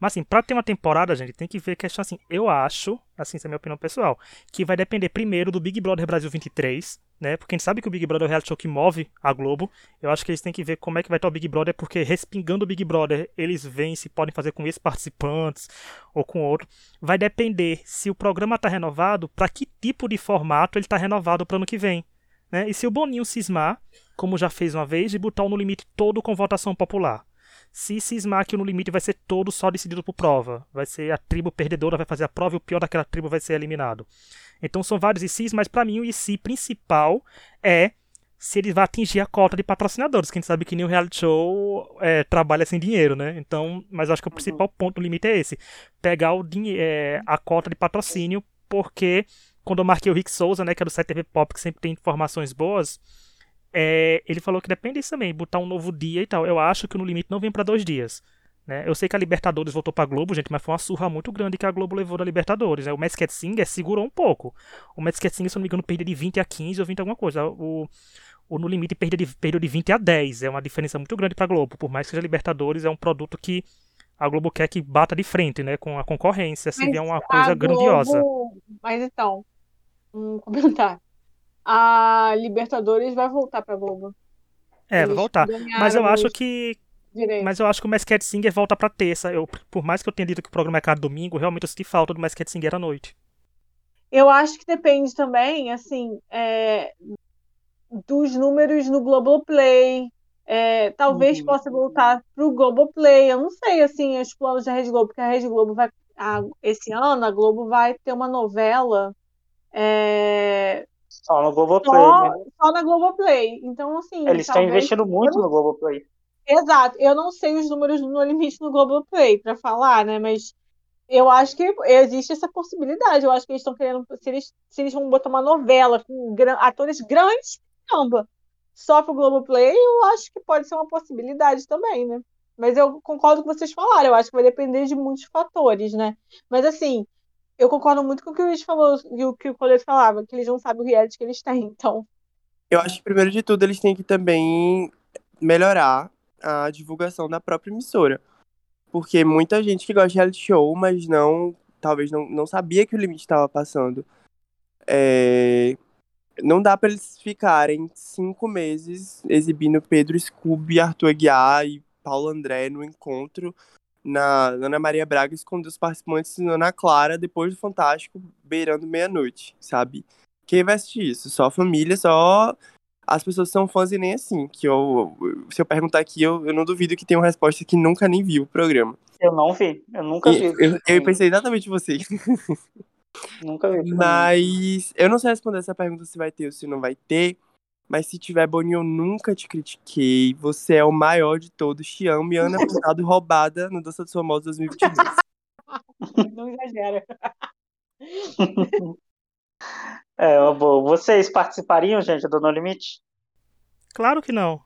Mas assim, pra ter uma temporada, gente, tem que ver questão assim. Eu acho, assim, essa é a minha opinião pessoal, que vai depender primeiro do Big Brother Brasil 23, né? Porque a gente sabe que o Big Brother é o reality show que move a Globo. Eu acho que eles têm que ver como é que vai estar o Big Brother, porque respingando o Big Brother, eles veem se podem fazer com esses participantes ou com outro. Vai depender se o programa tá renovado, para que tipo de formato ele tá renovado para ano que vem. Né? E se o Boninho cismar, como já fez uma vez, e botar o no limite todo com votação popular se cismar que no limite vai ser todo só decidido por prova. Vai ser a tribo perdedora, vai fazer a prova e o pior daquela tribo vai ser eliminado. Então são vários ICs, mas para mim o IC principal é se ele vai atingir a cota de patrocinadores, que a gente sabe que nenhum reality show é, trabalha sem dinheiro, né? Então, mas acho que o uhum. principal ponto do limite é esse: pegar o é, a cota de patrocínio, porque quando eu marquei o Rick Souza, né, que é do site TV Pop, que sempre tem informações boas, é, ele falou que depende disso também, botar um novo dia e tal. Eu acho que no limite não vem para dois dias. Né? Eu sei que a Libertadores voltou pra Globo, gente, mas foi uma surra muito grande que a Globo levou da Libertadores. Né? O Masked Singer segurou um pouco. O Masked Singer, se não me engano, perdeu de 20 a 15 ou 20 alguma coisa. O, o No Limite perdeu de, perdeu de 20 a 10. É uma diferença muito grande pra Globo. Por mais que seja Libertadores, é um produto que a Globo quer que bata de frente né, com a concorrência. Seria uma coisa Globo... grandiosa. Mas então, um comentário a Libertadores vai voltar pra Globo. É, vai voltar. Mas eu acho que. Direito. Mas eu acho que o Masked Singer volta pra terça. Eu, por mais que eu tenha dito que o programa é cada domingo, realmente eu senti falta do Masked Singer à noite. Eu acho que depende também, assim, é, dos números no Globoplay. É, talvez uhum. possa voltar pro Globoplay. Eu não sei, assim, os planos da Rede Globo, porque a Rede Globo vai. A, esse ano a Globo vai ter uma novela é, só no Globoplay. Só, né? só na Globoplay. Então, assim. Eles estão investindo muito no Globoplay. Exato. Eu não sei os números no limite no Globoplay para falar, né? Mas eu acho que existe essa possibilidade. Eu acho que eles estão querendo. Se eles, se eles vão botar uma novela com atores grandes, caramba, só pro Globoplay, eu acho que pode ser uma possibilidade também, né? Mas eu concordo com vocês falaram, eu acho que vai depender de muitos fatores, né? Mas assim, eu concordo muito com o que o Luiz falou e o que o Colete falava, que eles não sabem o reality que eles têm, então. Eu acho que, primeiro de tudo, eles têm que também melhorar a divulgação da própria emissora. Porque muita gente que gosta de reality show, mas não, talvez não, não sabia que o limite estava passando. É... Não dá para eles ficarem cinco meses exibindo Pedro Scooby, Arthur Aguiar e Paulo André no encontro na Ana Maria Braga escondeu os participantes na Ana Clara depois do Fantástico, beirando meia-noite, sabe? Quem vai assistir isso? Só a família, só as pessoas são fãs e nem assim. Que eu, se eu perguntar aqui, eu, eu não duvido que tenha uma resposta que nunca nem viu o programa. Eu não vi, eu nunca vi. Eu, eu pensei exatamente em você. Nunca vi. [laughs] Mas eu não sei responder essa pergunta se vai ter ou se não vai ter. Mas se tiver Boninho, eu nunca te critiquei. Você é o maior de todos. Te amo. E Ana Furtado [laughs] roubada no Dança dos Famosos 2022. [laughs] Não exagera. [laughs] É, bom. Vocês participariam, gente, do No Limite? Claro que não.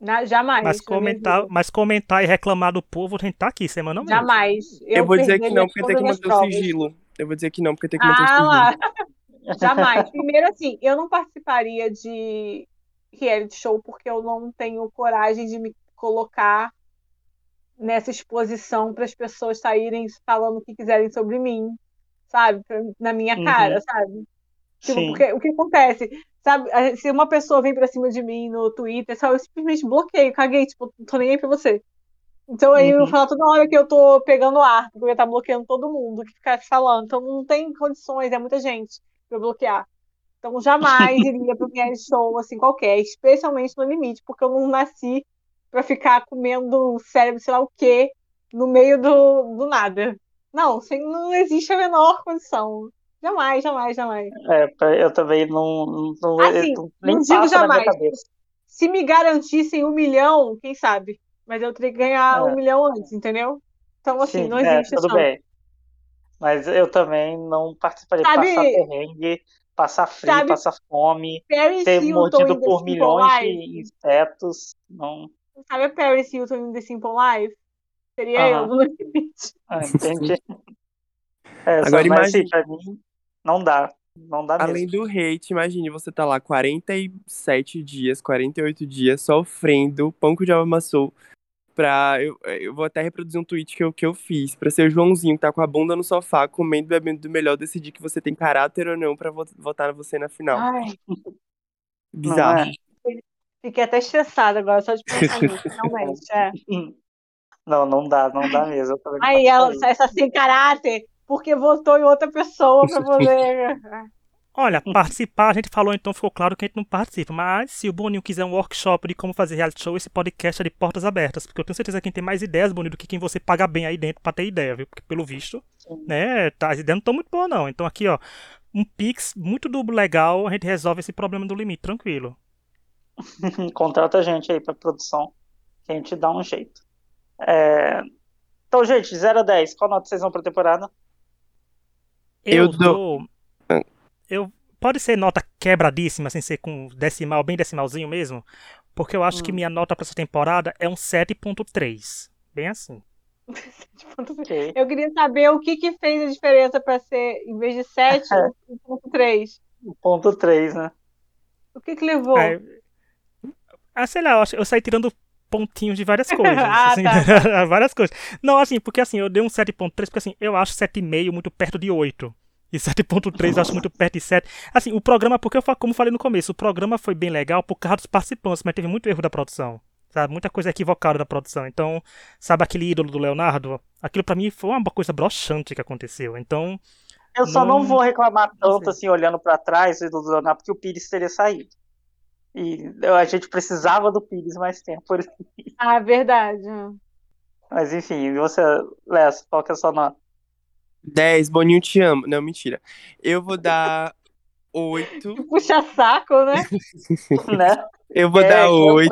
Na, jamais. Mas comentar, mas comentar e reclamar do povo, a gente tá aqui semanalmente. Jamais. Eu, eu vou dizer que não, porque tem que manter o sigilo. Eu vou dizer que não, porque tem que manter ah, o sigilo. Jamais. Primeiro, assim, eu não participaria de reality show porque eu não tenho coragem de me colocar nessa exposição para as pessoas saírem falando o que quiserem sobre mim, sabe? Na minha uhum. cara, uhum. sabe? Tipo, porque o que acontece? Sabe, se uma pessoa vem pra cima de mim no Twitter, sabe, eu simplesmente bloqueio, caguei, tipo, não tô nem aí pra você. Então aí uhum. eu falo toda hora que eu tô pegando ar, porque eu ia estar tá bloqueando todo mundo que ficar falando. Então não tem condições, é muita gente eu bloquear. Então jamais [laughs] iria pro reality show assim qualquer, especialmente no limite, porque eu não nasci para ficar comendo cérebro, sei lá o quê, no meio do, do nada. Não, assim, não existe a menor condição. Jamais, jamais, jamais. É, eu também não. não assim, não, não digo jamais. Se me garantissem um milhão, quem sabe? Mas eu teria que ganhar é. um milhão antes, entendeu? Então, assim, Sim, não é, existe é, tudo bem. Mas eu também não participaria de passar perrengue, passar frio, sabe, passar fome, Paris ser Hilton mordido por milhões Life? de insetos. Não... Sabe a Paris Hilton em The Simple Life? Seria uh -huh. eu no limite. Ah, entendi. É, Agora imagine... pra mim, não dá. Não dá Além mesmo. do hate, imagine você tá lá 47 dias, 48 dias sofrendo, pão que o diabo amassou. Pra, eu, eu vou até reproduzir um tweet que eu, que eu fiz. Pra ser o Joãozinho que tá com a bunda no sofá, comendo e bebendo do melhor, decidir que você tem caráter ou não pra votar você na final. Ai. Bizarro. É. Fiquei até estressada agora, só de pensar nisso, [laughs] realmente. É. Não, não dá, não dá mesmo. Aí, ela, essa sem caráter, porque votou em outra pessoa para poder. [laughs] Olha, participar, a gente falou então, ficou claro que a gente não participa. Mas se o Boninho quiser um workshop de como fazer reality show, esse podcast é de portas abertas. Porque eu tenho certeza que quem tem mais ideias, Boninho, do que quem você paga bem aí dentro pra ter ideia, viu? Porque pelo visto, Sim. né, tá, as ideias não estão muito boas, não. Então aqui, ó, um Pix muito duplo legal, a gente resolve esse problema do limite, tranquilo. [laughs] Contrata a gente aí pra produção, que a gente dá um jeito. É... Então, gente, 0 a 10, qual nota vocês vão pra temporada? Eu, eu dou. Eu, pode ser nota quebradíssima, sem ser com decimal, bem decimalzinho mesmo. Porque eu acho hum. que minha nota para essa temporada é um 7.3. Bem assim. [laughs] eu queria saber o que, que fez a diferença para ser, em vez de 7, 1.3. 1.3, né? O que que levou? É, ah, sei lá, eu, eu saí tirando pontinhos de várias [laughs] coisas. ah, assim, [laughs] tá. várias coisas. Não, assim, porque assim, eu dei um 7.3, porque assim, eu acho 7,5 muito perto de 8. E 7.3 eu acho muito perto de 7. Assim, o programa, porque eu como falei no começo, o programa foi bem legal por causa dos participantes, mas teve muito erro da produção. Sabe? Muita coisa equivocada da produção. Então, sabe aquele ídolo do Leonardo? Aquilo para mim foi uma coisa broxante que aconteceu. Então. Eu só não, não vou reclamar tanto assim, olhando para trás do ídolo do Leonardo, porque o Pires teria saído. E a gente precisava do Pires mais tempo. [laughs] Ah, verdade. Mas enfim, você, Léo, qual que é a sua nota? 10, Boninho te amo. Não, mentira. Eu vou dar 8. [laughs] Puxa saco, né? [laughs] né? Eu vou é, dar 8.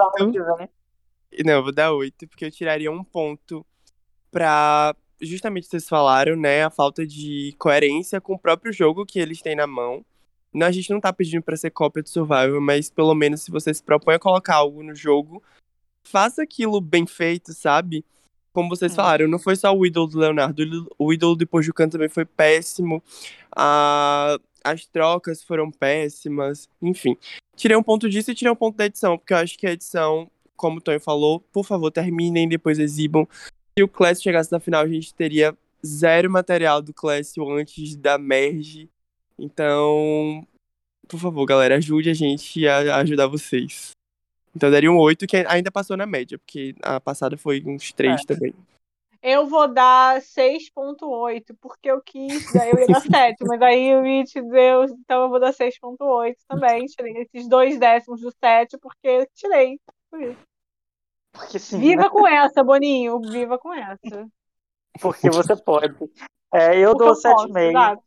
Não, eu vou dar 8, porque eu tiraria um ponto pra. Justamente vocês falaram, né? A falta de coerência com o próprio jogo que eles têm na mão. Não, a gente não tá pedindo para ser cópia do Survival, mas pelo menos se você se propõe a colocar algo no jogo, faça aquilo bem feito, sabe? Como vocês hum. falaram, não foi só o ídolo do Leonardo, o ídolo do Pojucan também foi péssimo. A... As trocas foram péssimas, enfim. Tirei um ponto disso e tirei um ponto da edição, porque eu acho que a edição, como o Tony falou, por favor, terminem, depois exibam. Se o Class chegasse na final, a gente teria zero material do Class antes da merge então, por favor, galera, ajude a gente a ajudar vocês. Então daria um 8, que ainda passou na média, porque a passada foi uns 3 é. também. Eu vou dar 6.8, porque eu quis, daí eu ia dar [laughs] 7, mas aí o It deu, então eu vou dar 6.8 também. Tirei esses dois décimos do 7, porque tirei. Por isso. Porque sim, viva né? com essa, Boninho, viva com essa. Porque você pode. É, eu porque dou 7,5.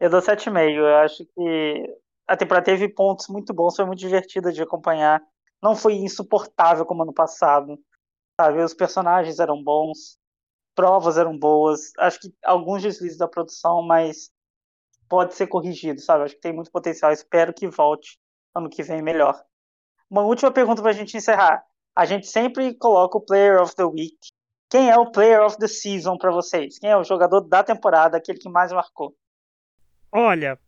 Eu dou 7,5. Eu acho que a temporada teve pontos muito bons, foi muito divertida de acompanhar. Não foi insuportável como ano passado. Sabe? Os personagens eram bons. provas eram boas. Acho que alguns deslizes da produção, mas pode ser corrigido, sabe? Acho que tem muito potencial. Espero que volte ano que vem melhor. Uma última pergunta para a gente encerrar. A gente sempre coloca o Player of the Week. Quem é o Player of the Season para vocês? Quem é o jogador da temporada, aquele que mais marcou? Olha,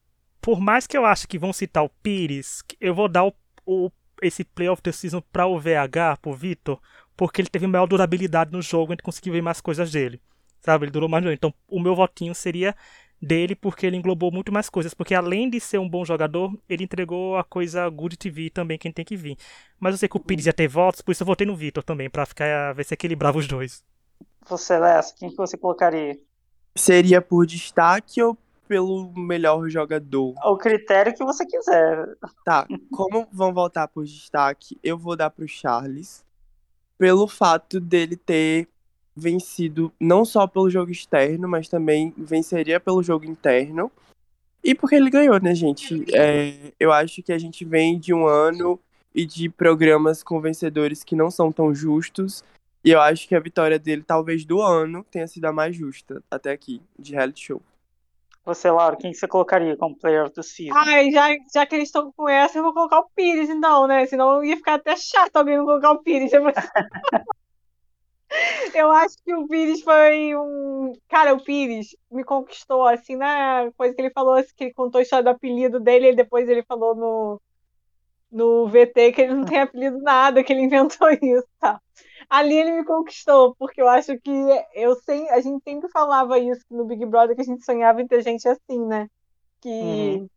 por mais que eu ache que vão citar o Pires, eu vou dar o, o esse Player of the Season para o VH, pro Vitor, porque ele teve maior durabilidade no jogo, a gente conseguiu ver mais coisas dele. Sabe? Ele durou mais. Então, o meu votinho seria dele porque ele englobou muito mais coisas. Porque além de ser um bom jogador, ele entregou a coisa Good TV também, quem tem que vir. Mas eu sei que o Pires ia ter votos, por isso eu votei no Vitor também, pra ficar, ver se equilibrava os dois. Você, Lessa, quem que você colocaria? Seria por destaque ou pelo melhor jogador? O critério que você quiser. Tá, como vão voltar por destaque, eu vou dar pro Charles. Pelo fato dele ter vencido não só pelo jogo externo, mas também venceria pelo jogo interno. E porque ele ganhou, né, gente? É, eu acho que a gente vem de um ano e de programas com vencedores que não são tão justos. E eu acho que a vitória dele, talvez do ano, tenha sido a mais justa até aqui, de reality show. Você, Laura, quem você colocaria como player the season? Ai, já, já que eles estão com essa, eu vou colocar o Pires, então, né? Senão ia ficar até chato alguém não colocar o Pires. [laughs] Eu acho que o Pires foi um. Cara, o Pires me conquistou, assim, na coisa que ele falou, assim, que ele contou a história do apelido dele, e depois ele falou no, no VT que ele não tem apelido nada, que ele inventou [laughs] isso, tá? Ali ele me conquistou, porque eu acho que eu sei, a gente sempre falava isso no Big Brother, que a gente sonhava em ter gente assim, né? Que uhum.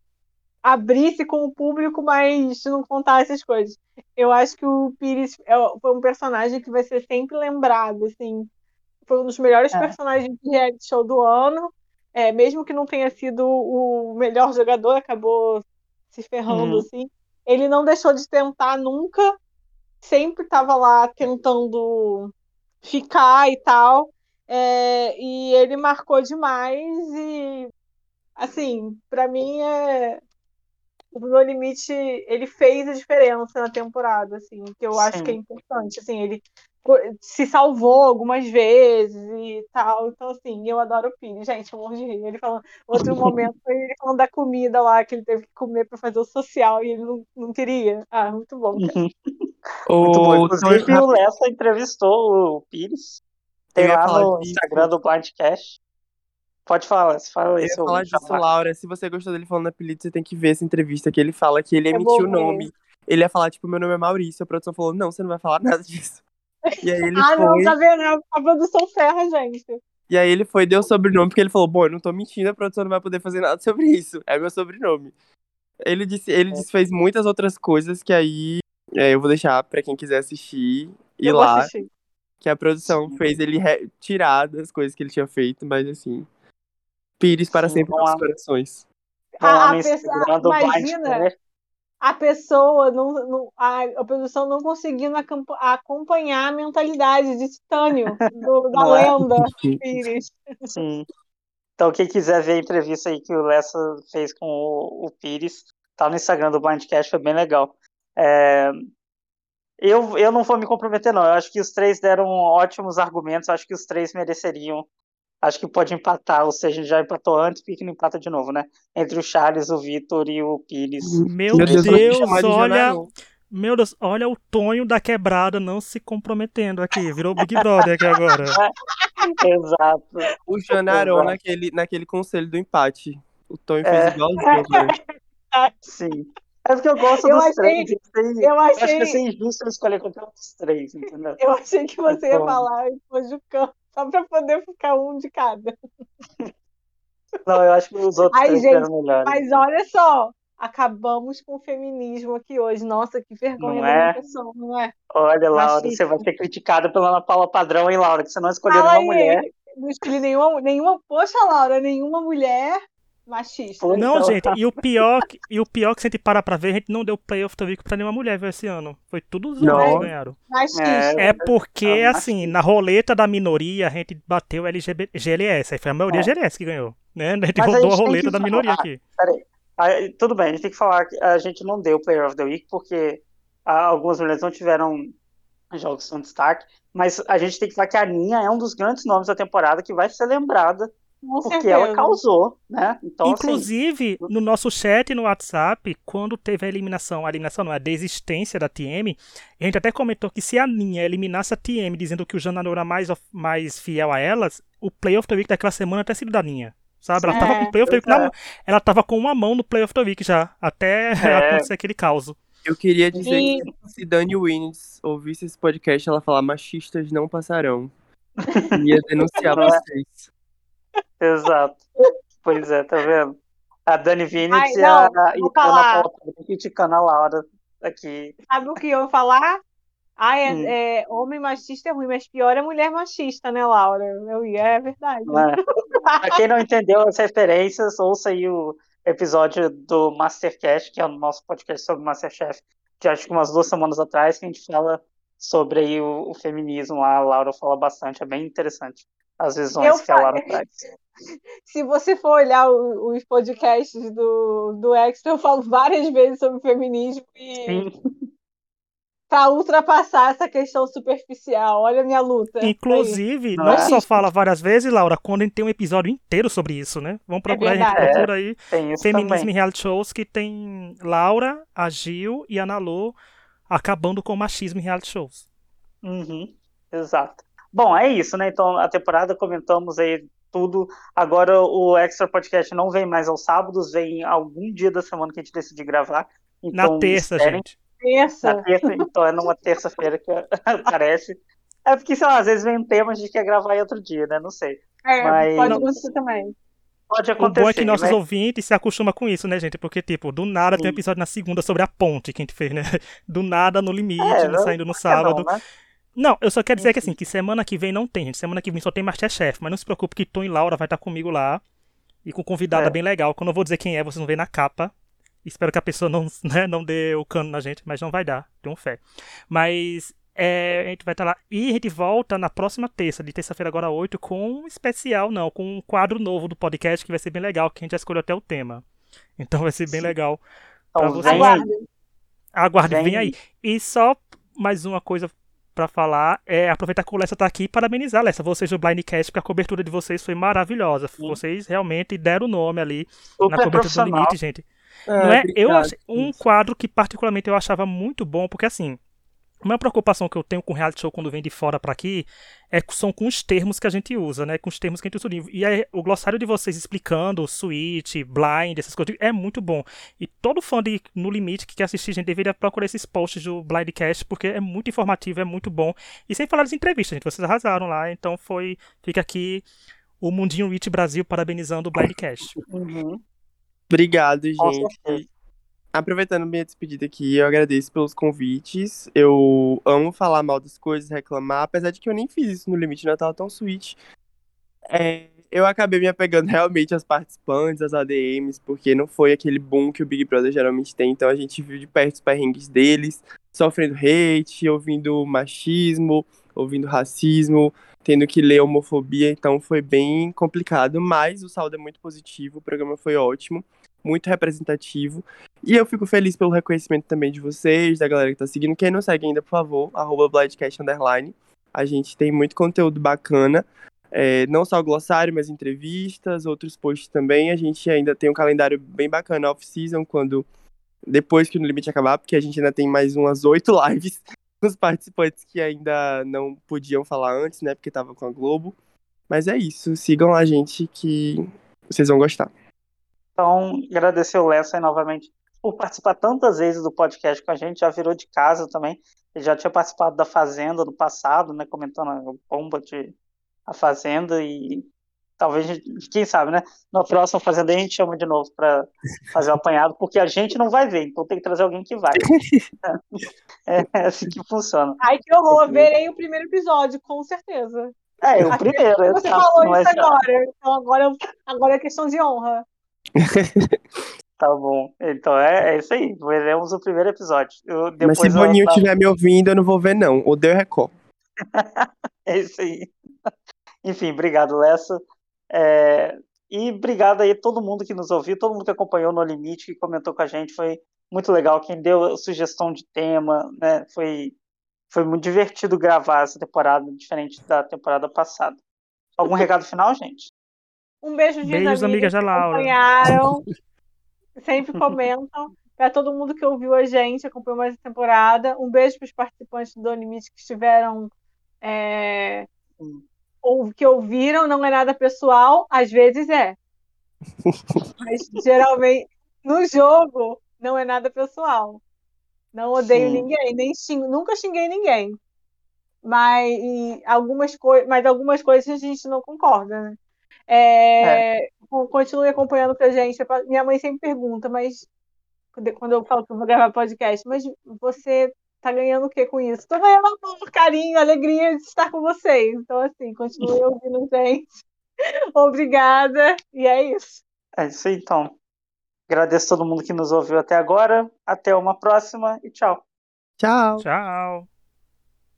abrisse com o público, mas não contasse essas coisas eu acho que o Pires é, foi um personagem que vai ser sempre lembrado, assim. Foi um dos melhores é. personagens de reality show do ano. É, mesmo que não tenha sido o melhor jogador, acabou se ferrando, uhum. assim. Ele não deixou de tentar nunca. Sempre estava lá tentando ficar e tal. É, e ele marcou demais e assim, para mim é o No Limite, ele fez a diferença na temporada, assim, que eu Sim. acho que é importante, assim, ele se salvou algumas vezes e tal, então, assim, eu adoro o Pini, gente, eu morro de rir, ele falando, outro momento foi ele falando da comida lá, que ele teve que comer para fazer o social e ele não, não queria, ah, muito bom, cara. [laughs] Uhum. muito bom, inclusive o Lessa entrevistou o Pires, tem lá no Instagram do Blindcast, Pode falar, você fala isso. Eu ia falar disso, Laura. Se você gostou dele falando apelido, você tem que ver essa entrevista que ele fala que ele emitiu o nome. Ele ia falar, tipo, meu nome é Maurício. A produção falou, não, você não vai falar [laughs] nada disso. E aí ele ah, foi... não, tá vendo? A produção ferra, gente. E aí ele foi, deu o sobrenome, porque ele falou, bom, eu não tô mentindo, a produção não vai poder fazer nada [laughs] sobre isso. É meu sobrenome. Ele disse, ele é. fez muitas outras coisas que aí é, eu vou deixar pra quem quiser assistir ir eu lá. Que a produção Sim. fez ele tirar das coisas que ele tinha feito, mas assim, Pires para Sim, sempre nos corações. A, a pessoa, imagina a pessoa, não, não, a, a produção não conseguindo acompanhar a mentalidade de Titânio, do, [laughs] da não é? lenda é? Pires. Sim. Então, quem quiser ver a entrevista aí que o Lessa fez com o, o Pires, tá no Instagram do Blindcast, foi bem legal. É, eu, eu não vou me comprometer, não. Eu acho que os três deram ótimos argumentos, acho que os três mereceriam acho que pode empatar, ou seja, já empatou antes, porque não empata de novo, né? Entre o Charles, o Vitor e o Pires. Meu, Deus, Deus olha. Meu Deus, olha o Tonho da quebrada não se comprometendo aqui. Virou Big Brother aqui agora. [laughs] Exato. O Janarão naquele, naquele conselho do empate. O Tonho fez é. igualzinho. [laughs] Sim. É porque eu gosto eu dos achei, três. Eu, achei... acho que ia ser injusto eu escolher qualquer um dos três, entendeu? Eu achei que você ia falar depois campo. Só pra poder ficar um de cada. Não, eu acho que os outros Ai, gente, eram melhores. Mas olha só, acabamos com o feminismo aqui hoje. Nossa, que vergonha não é? pessoa, não é? Olha, Laura, Machista. você vai ser criticada pela Ana Paula Padrão, hein, Laura? Que você não escolheu Fala nenhuma aí. mulher. Não escolhi nenhuma, nenhuma. Poxa, Laura, nenhuma mulher machista. Não, então. gente, e o [laughs] pior, e o pior que se a gente parar pra ver, a gente não deu playoff do Vico pra nenhuma mulher viu, esse ano. Foi tudo os homens que ganharam. Machista. É, é porque, é assim, na roleta da minoria, a gente bateu LGBT, GLS. Aí foi a maioria é. GLS que ganhou. Né? A gente Mas rodou a, a roleta da minoria aqui. Peraí. Tudo bem, a gente tem que falar que a gente não deu Player of the Week porque algumas mulheres não tiveram jogos com destaque. Mas a gente tem que falar que a Ninha é um dos grandes nomes da temporada que vai ser lembrada com porque certeza. ela causou, né? Então, assim, Inclusive, assim... no nosso chat no WhatsApp, quando teve a eliminação, a eliminação não, a desistência da TM, a gente até comentou que se a Ninha eliminasse a TM dizendo que o Janano era mais, mais fiel a elas, o Play of the Week daquela semana até sido da Ninha. Sabe? Ela é, tava com o Play of the Week na, Ela tava com uma mão no Play of the Week já, até é. [laughs] acontecer aquele caos. Eu queria dizer e... que se Dani Wins ouvisse esse podcast, ela falar machistas não passarão. [laughs] Ia denunciar vocês. Exato. Pois é, tá vendo? A Dani Vinitz e a, e Ana Paula criticando a Laura aqui. Sabe o que eu ia falar? Ah, é, hum. é, homem machista é ruim, mas pior é mulher machista, né, Laura? Eu ia, é verdade. É. Pra quem não entendeu as referências, ouça aí o episódio do Mastercast, que é o nosso podcast sobre Masterchef, de acho que umas duas semanas atrás, que a gente fala sobre aí o, o feminismo lá. A Laura fala bastante, é bem interessante as visões eu que a Laura traz. [laughs] Se você for olhar os podcasts do, do Extra, eu falo várias vezes sobre feminismo e para ultrapassar essa questão superficial. Olha a minha luta. Inclusive, aí. não, não é? só fala várias vezes, Laura, quando a gente tem um episódio inteiro sobre isso, né? Vamos é procurar, é a gente procura aí é, Feminismo em Reality Shows, que tem Laura, a Gil e a Nalu acabando com o machismo em reality shows. Uhum, exato. Bom, é isso, né? Então, a temporada comentamos aí tudo. Agora o Extra Podcast não vem mais aos sábados, vem algum dia da semana que a gente decidir gravar. Então, Na terça, esperem. gente. Terça. Na terça, então é numa terça-feira que [laughs] aparece. É porque, sei lá, às vezes vem um tema, a gente quer gravar em outro dia, né? Não sei. É, Mas... pode acontecer também. Pode acontecer. O bom é que nossos mas... ouvintes se acostumam com isso, né, gente? Porque, tipo, do nada Sim. tem um episódio na segunda sobre a ponte que a gente fez, né? [laughs] Do nada no limite, é, não, saindo no sábado. Não, né? Não, eu só quero dizer que assim, que semana que vem não tem, gente. Semana que vem só tem Masterchef, mas não se preocupe que Tom e Laura vai estar comigo lá. E com convidada é. bem legal. Quando eu vou dizer quem é, vocês vão ver na capa. Espero que a pessoa não, [laughs] né, não dê o cano na gente, mas não vai dar, tenho fé. Mas é, a gente vai estar lá. E a gente volta na próxima terça, de terça-feira agora 8, com um especial, não, com um quadro novo do podcast que vai ser bem legal, que a gente já escolheu até o tema. Então vai ser bem Sim. legal. Então, vocês. Aguarde. Aguarde, vem. vem aí. E só mais uma coisa para falar é aproveitar que o Lessa tá aqui e parabenizar, Lessa, vocês do Blindcast, porque a cobertura de vocês foi maravilhosa. Sim. Vocês realmente deram o nome ali Super na cobertura do limite, gente. É, não é? eu achei um quadro que particularmente eu achava muito bom, porque assim, uma preocupação que eu tenho com reality show quando vem de fora para aqui é, são com os termos que a gente usa, né? Com os termos que a gente usa. E aí, o glossário de vocês explicando switch, blind, essas coisas, é muito bom. E todo fã de No Limite que quer assistir, a gente deveria procurar esses posts do Blindcast, porque é muito informativo, é muito bom. E sem falar das entrevistas, gente, vocês arrasaram lá. Então foi. Fica aqui o Mundinho Rich Brasil parabenizando o Blindcast. Uhum. Obrigado, gente. Aproveitando minha despedida aqui, eu agradeço pelos convites. Eu amo falar mal das coisas, reclamar, apesar de que eu nem fiz isso no Limite Natal tão sweet. É, eu acabei me apegando [laughs] realmente aos participantes, às ADMs, porque não foi aquele boom que o Big Brother geralmente tem. Então a gente viu de perto os perrengues deles, sofrendo hate, ouvindo machismo, ouvindo racismo, tendo que ler homofobia. Então foi bem complicado, mas o saldo é muito positivo, o programa foi ótimo muito representativo. E eu fico feliz pelo reconhecimento também de vocês, da galera que tá seguindo. Quem não segue ainda, por favor, arroba Underline. A gente tem muito conteúdo bacana. É, não só o glossário, mas entrevistas, outros posts também. A gente ainda tem um calendário bem bacana off-season, quando depois que o No Limite acabar, porque a gente ainda tem mais umas oito [laughs] lives com os participantes que ainda não podiam falar antes, né? Porque tava com a Globo. Mas é isso, sigam a gente que vocês vão gostar. Então, agradecer o Lessa novamente por participar tantas vezes do podcast com a gente, já virou de casa também. Ele já tinha participado da Fazenda no passado, né, comentando a bomba de a Fazenda e talvez, quem sabe, né, na próxima Fazenda a gente chama de novo para fazer o [laughs] apanhado, porque a gente não vai ver, então tem que trazer alguém que vai. [laughs] é, é assim que funciona. Ai, que horror, verei o primeiro episódio, com certeza. É, o primeiro. Você falou isso agora, então agora, agora é questão de honra. [laughs] Tá bom. Então é, é isso aí. Veremos o primeiro episódio. Eu, Mas se o Boninho estiver me ouvindo, eu não vou ver, não. Odeio Record. [laughs] é isso aí. [laughs] Enfim, obrigado, Lessa. É... E obrigado aí a todo mundo que nos ouviu, todo mundo que acompanhou no Limite, que comentou com a gente. Foi muito legal. Quem deu sugestão de tema, né? Foi Foi muito divertido gravar essa temporada, diferente da temporada passada. Algum recado final, gente? Um beijo de Beijos, amigas da Laura. acompanharam. [laughs] Sempre comentam. Para todo mundo que ouviu a gente, acompanhou mais a temporada. Um beijo para os participantes do Limite que estiveram. É, ou que ouviram, não é nada pessoal, às vezes é. Mas [laughs] geralmente, no jogo, não é nada pessoal. Não odeio Sim. ninguém, nem xingo, nunca xinguei ninguém. Mas algumas, mas algumas coisas a gente não concorda, né? É, é. Continue acompanhando com a gente. Minha mãe sempre pergunta, mas quando eu falo que eu vou gravar podcast, mas você tá ganhando o que com isso? Tô ganhando amor, carinho, alegria de estar com vocês. Então, assim, continue [laughs] ouvindo, gente. [laughs] Obrigada. E é isso. É isso aí, então. Agradeço a todo mundo que nos ouviu até agora. Até uma próxima e tchau. Tchau. Tchau.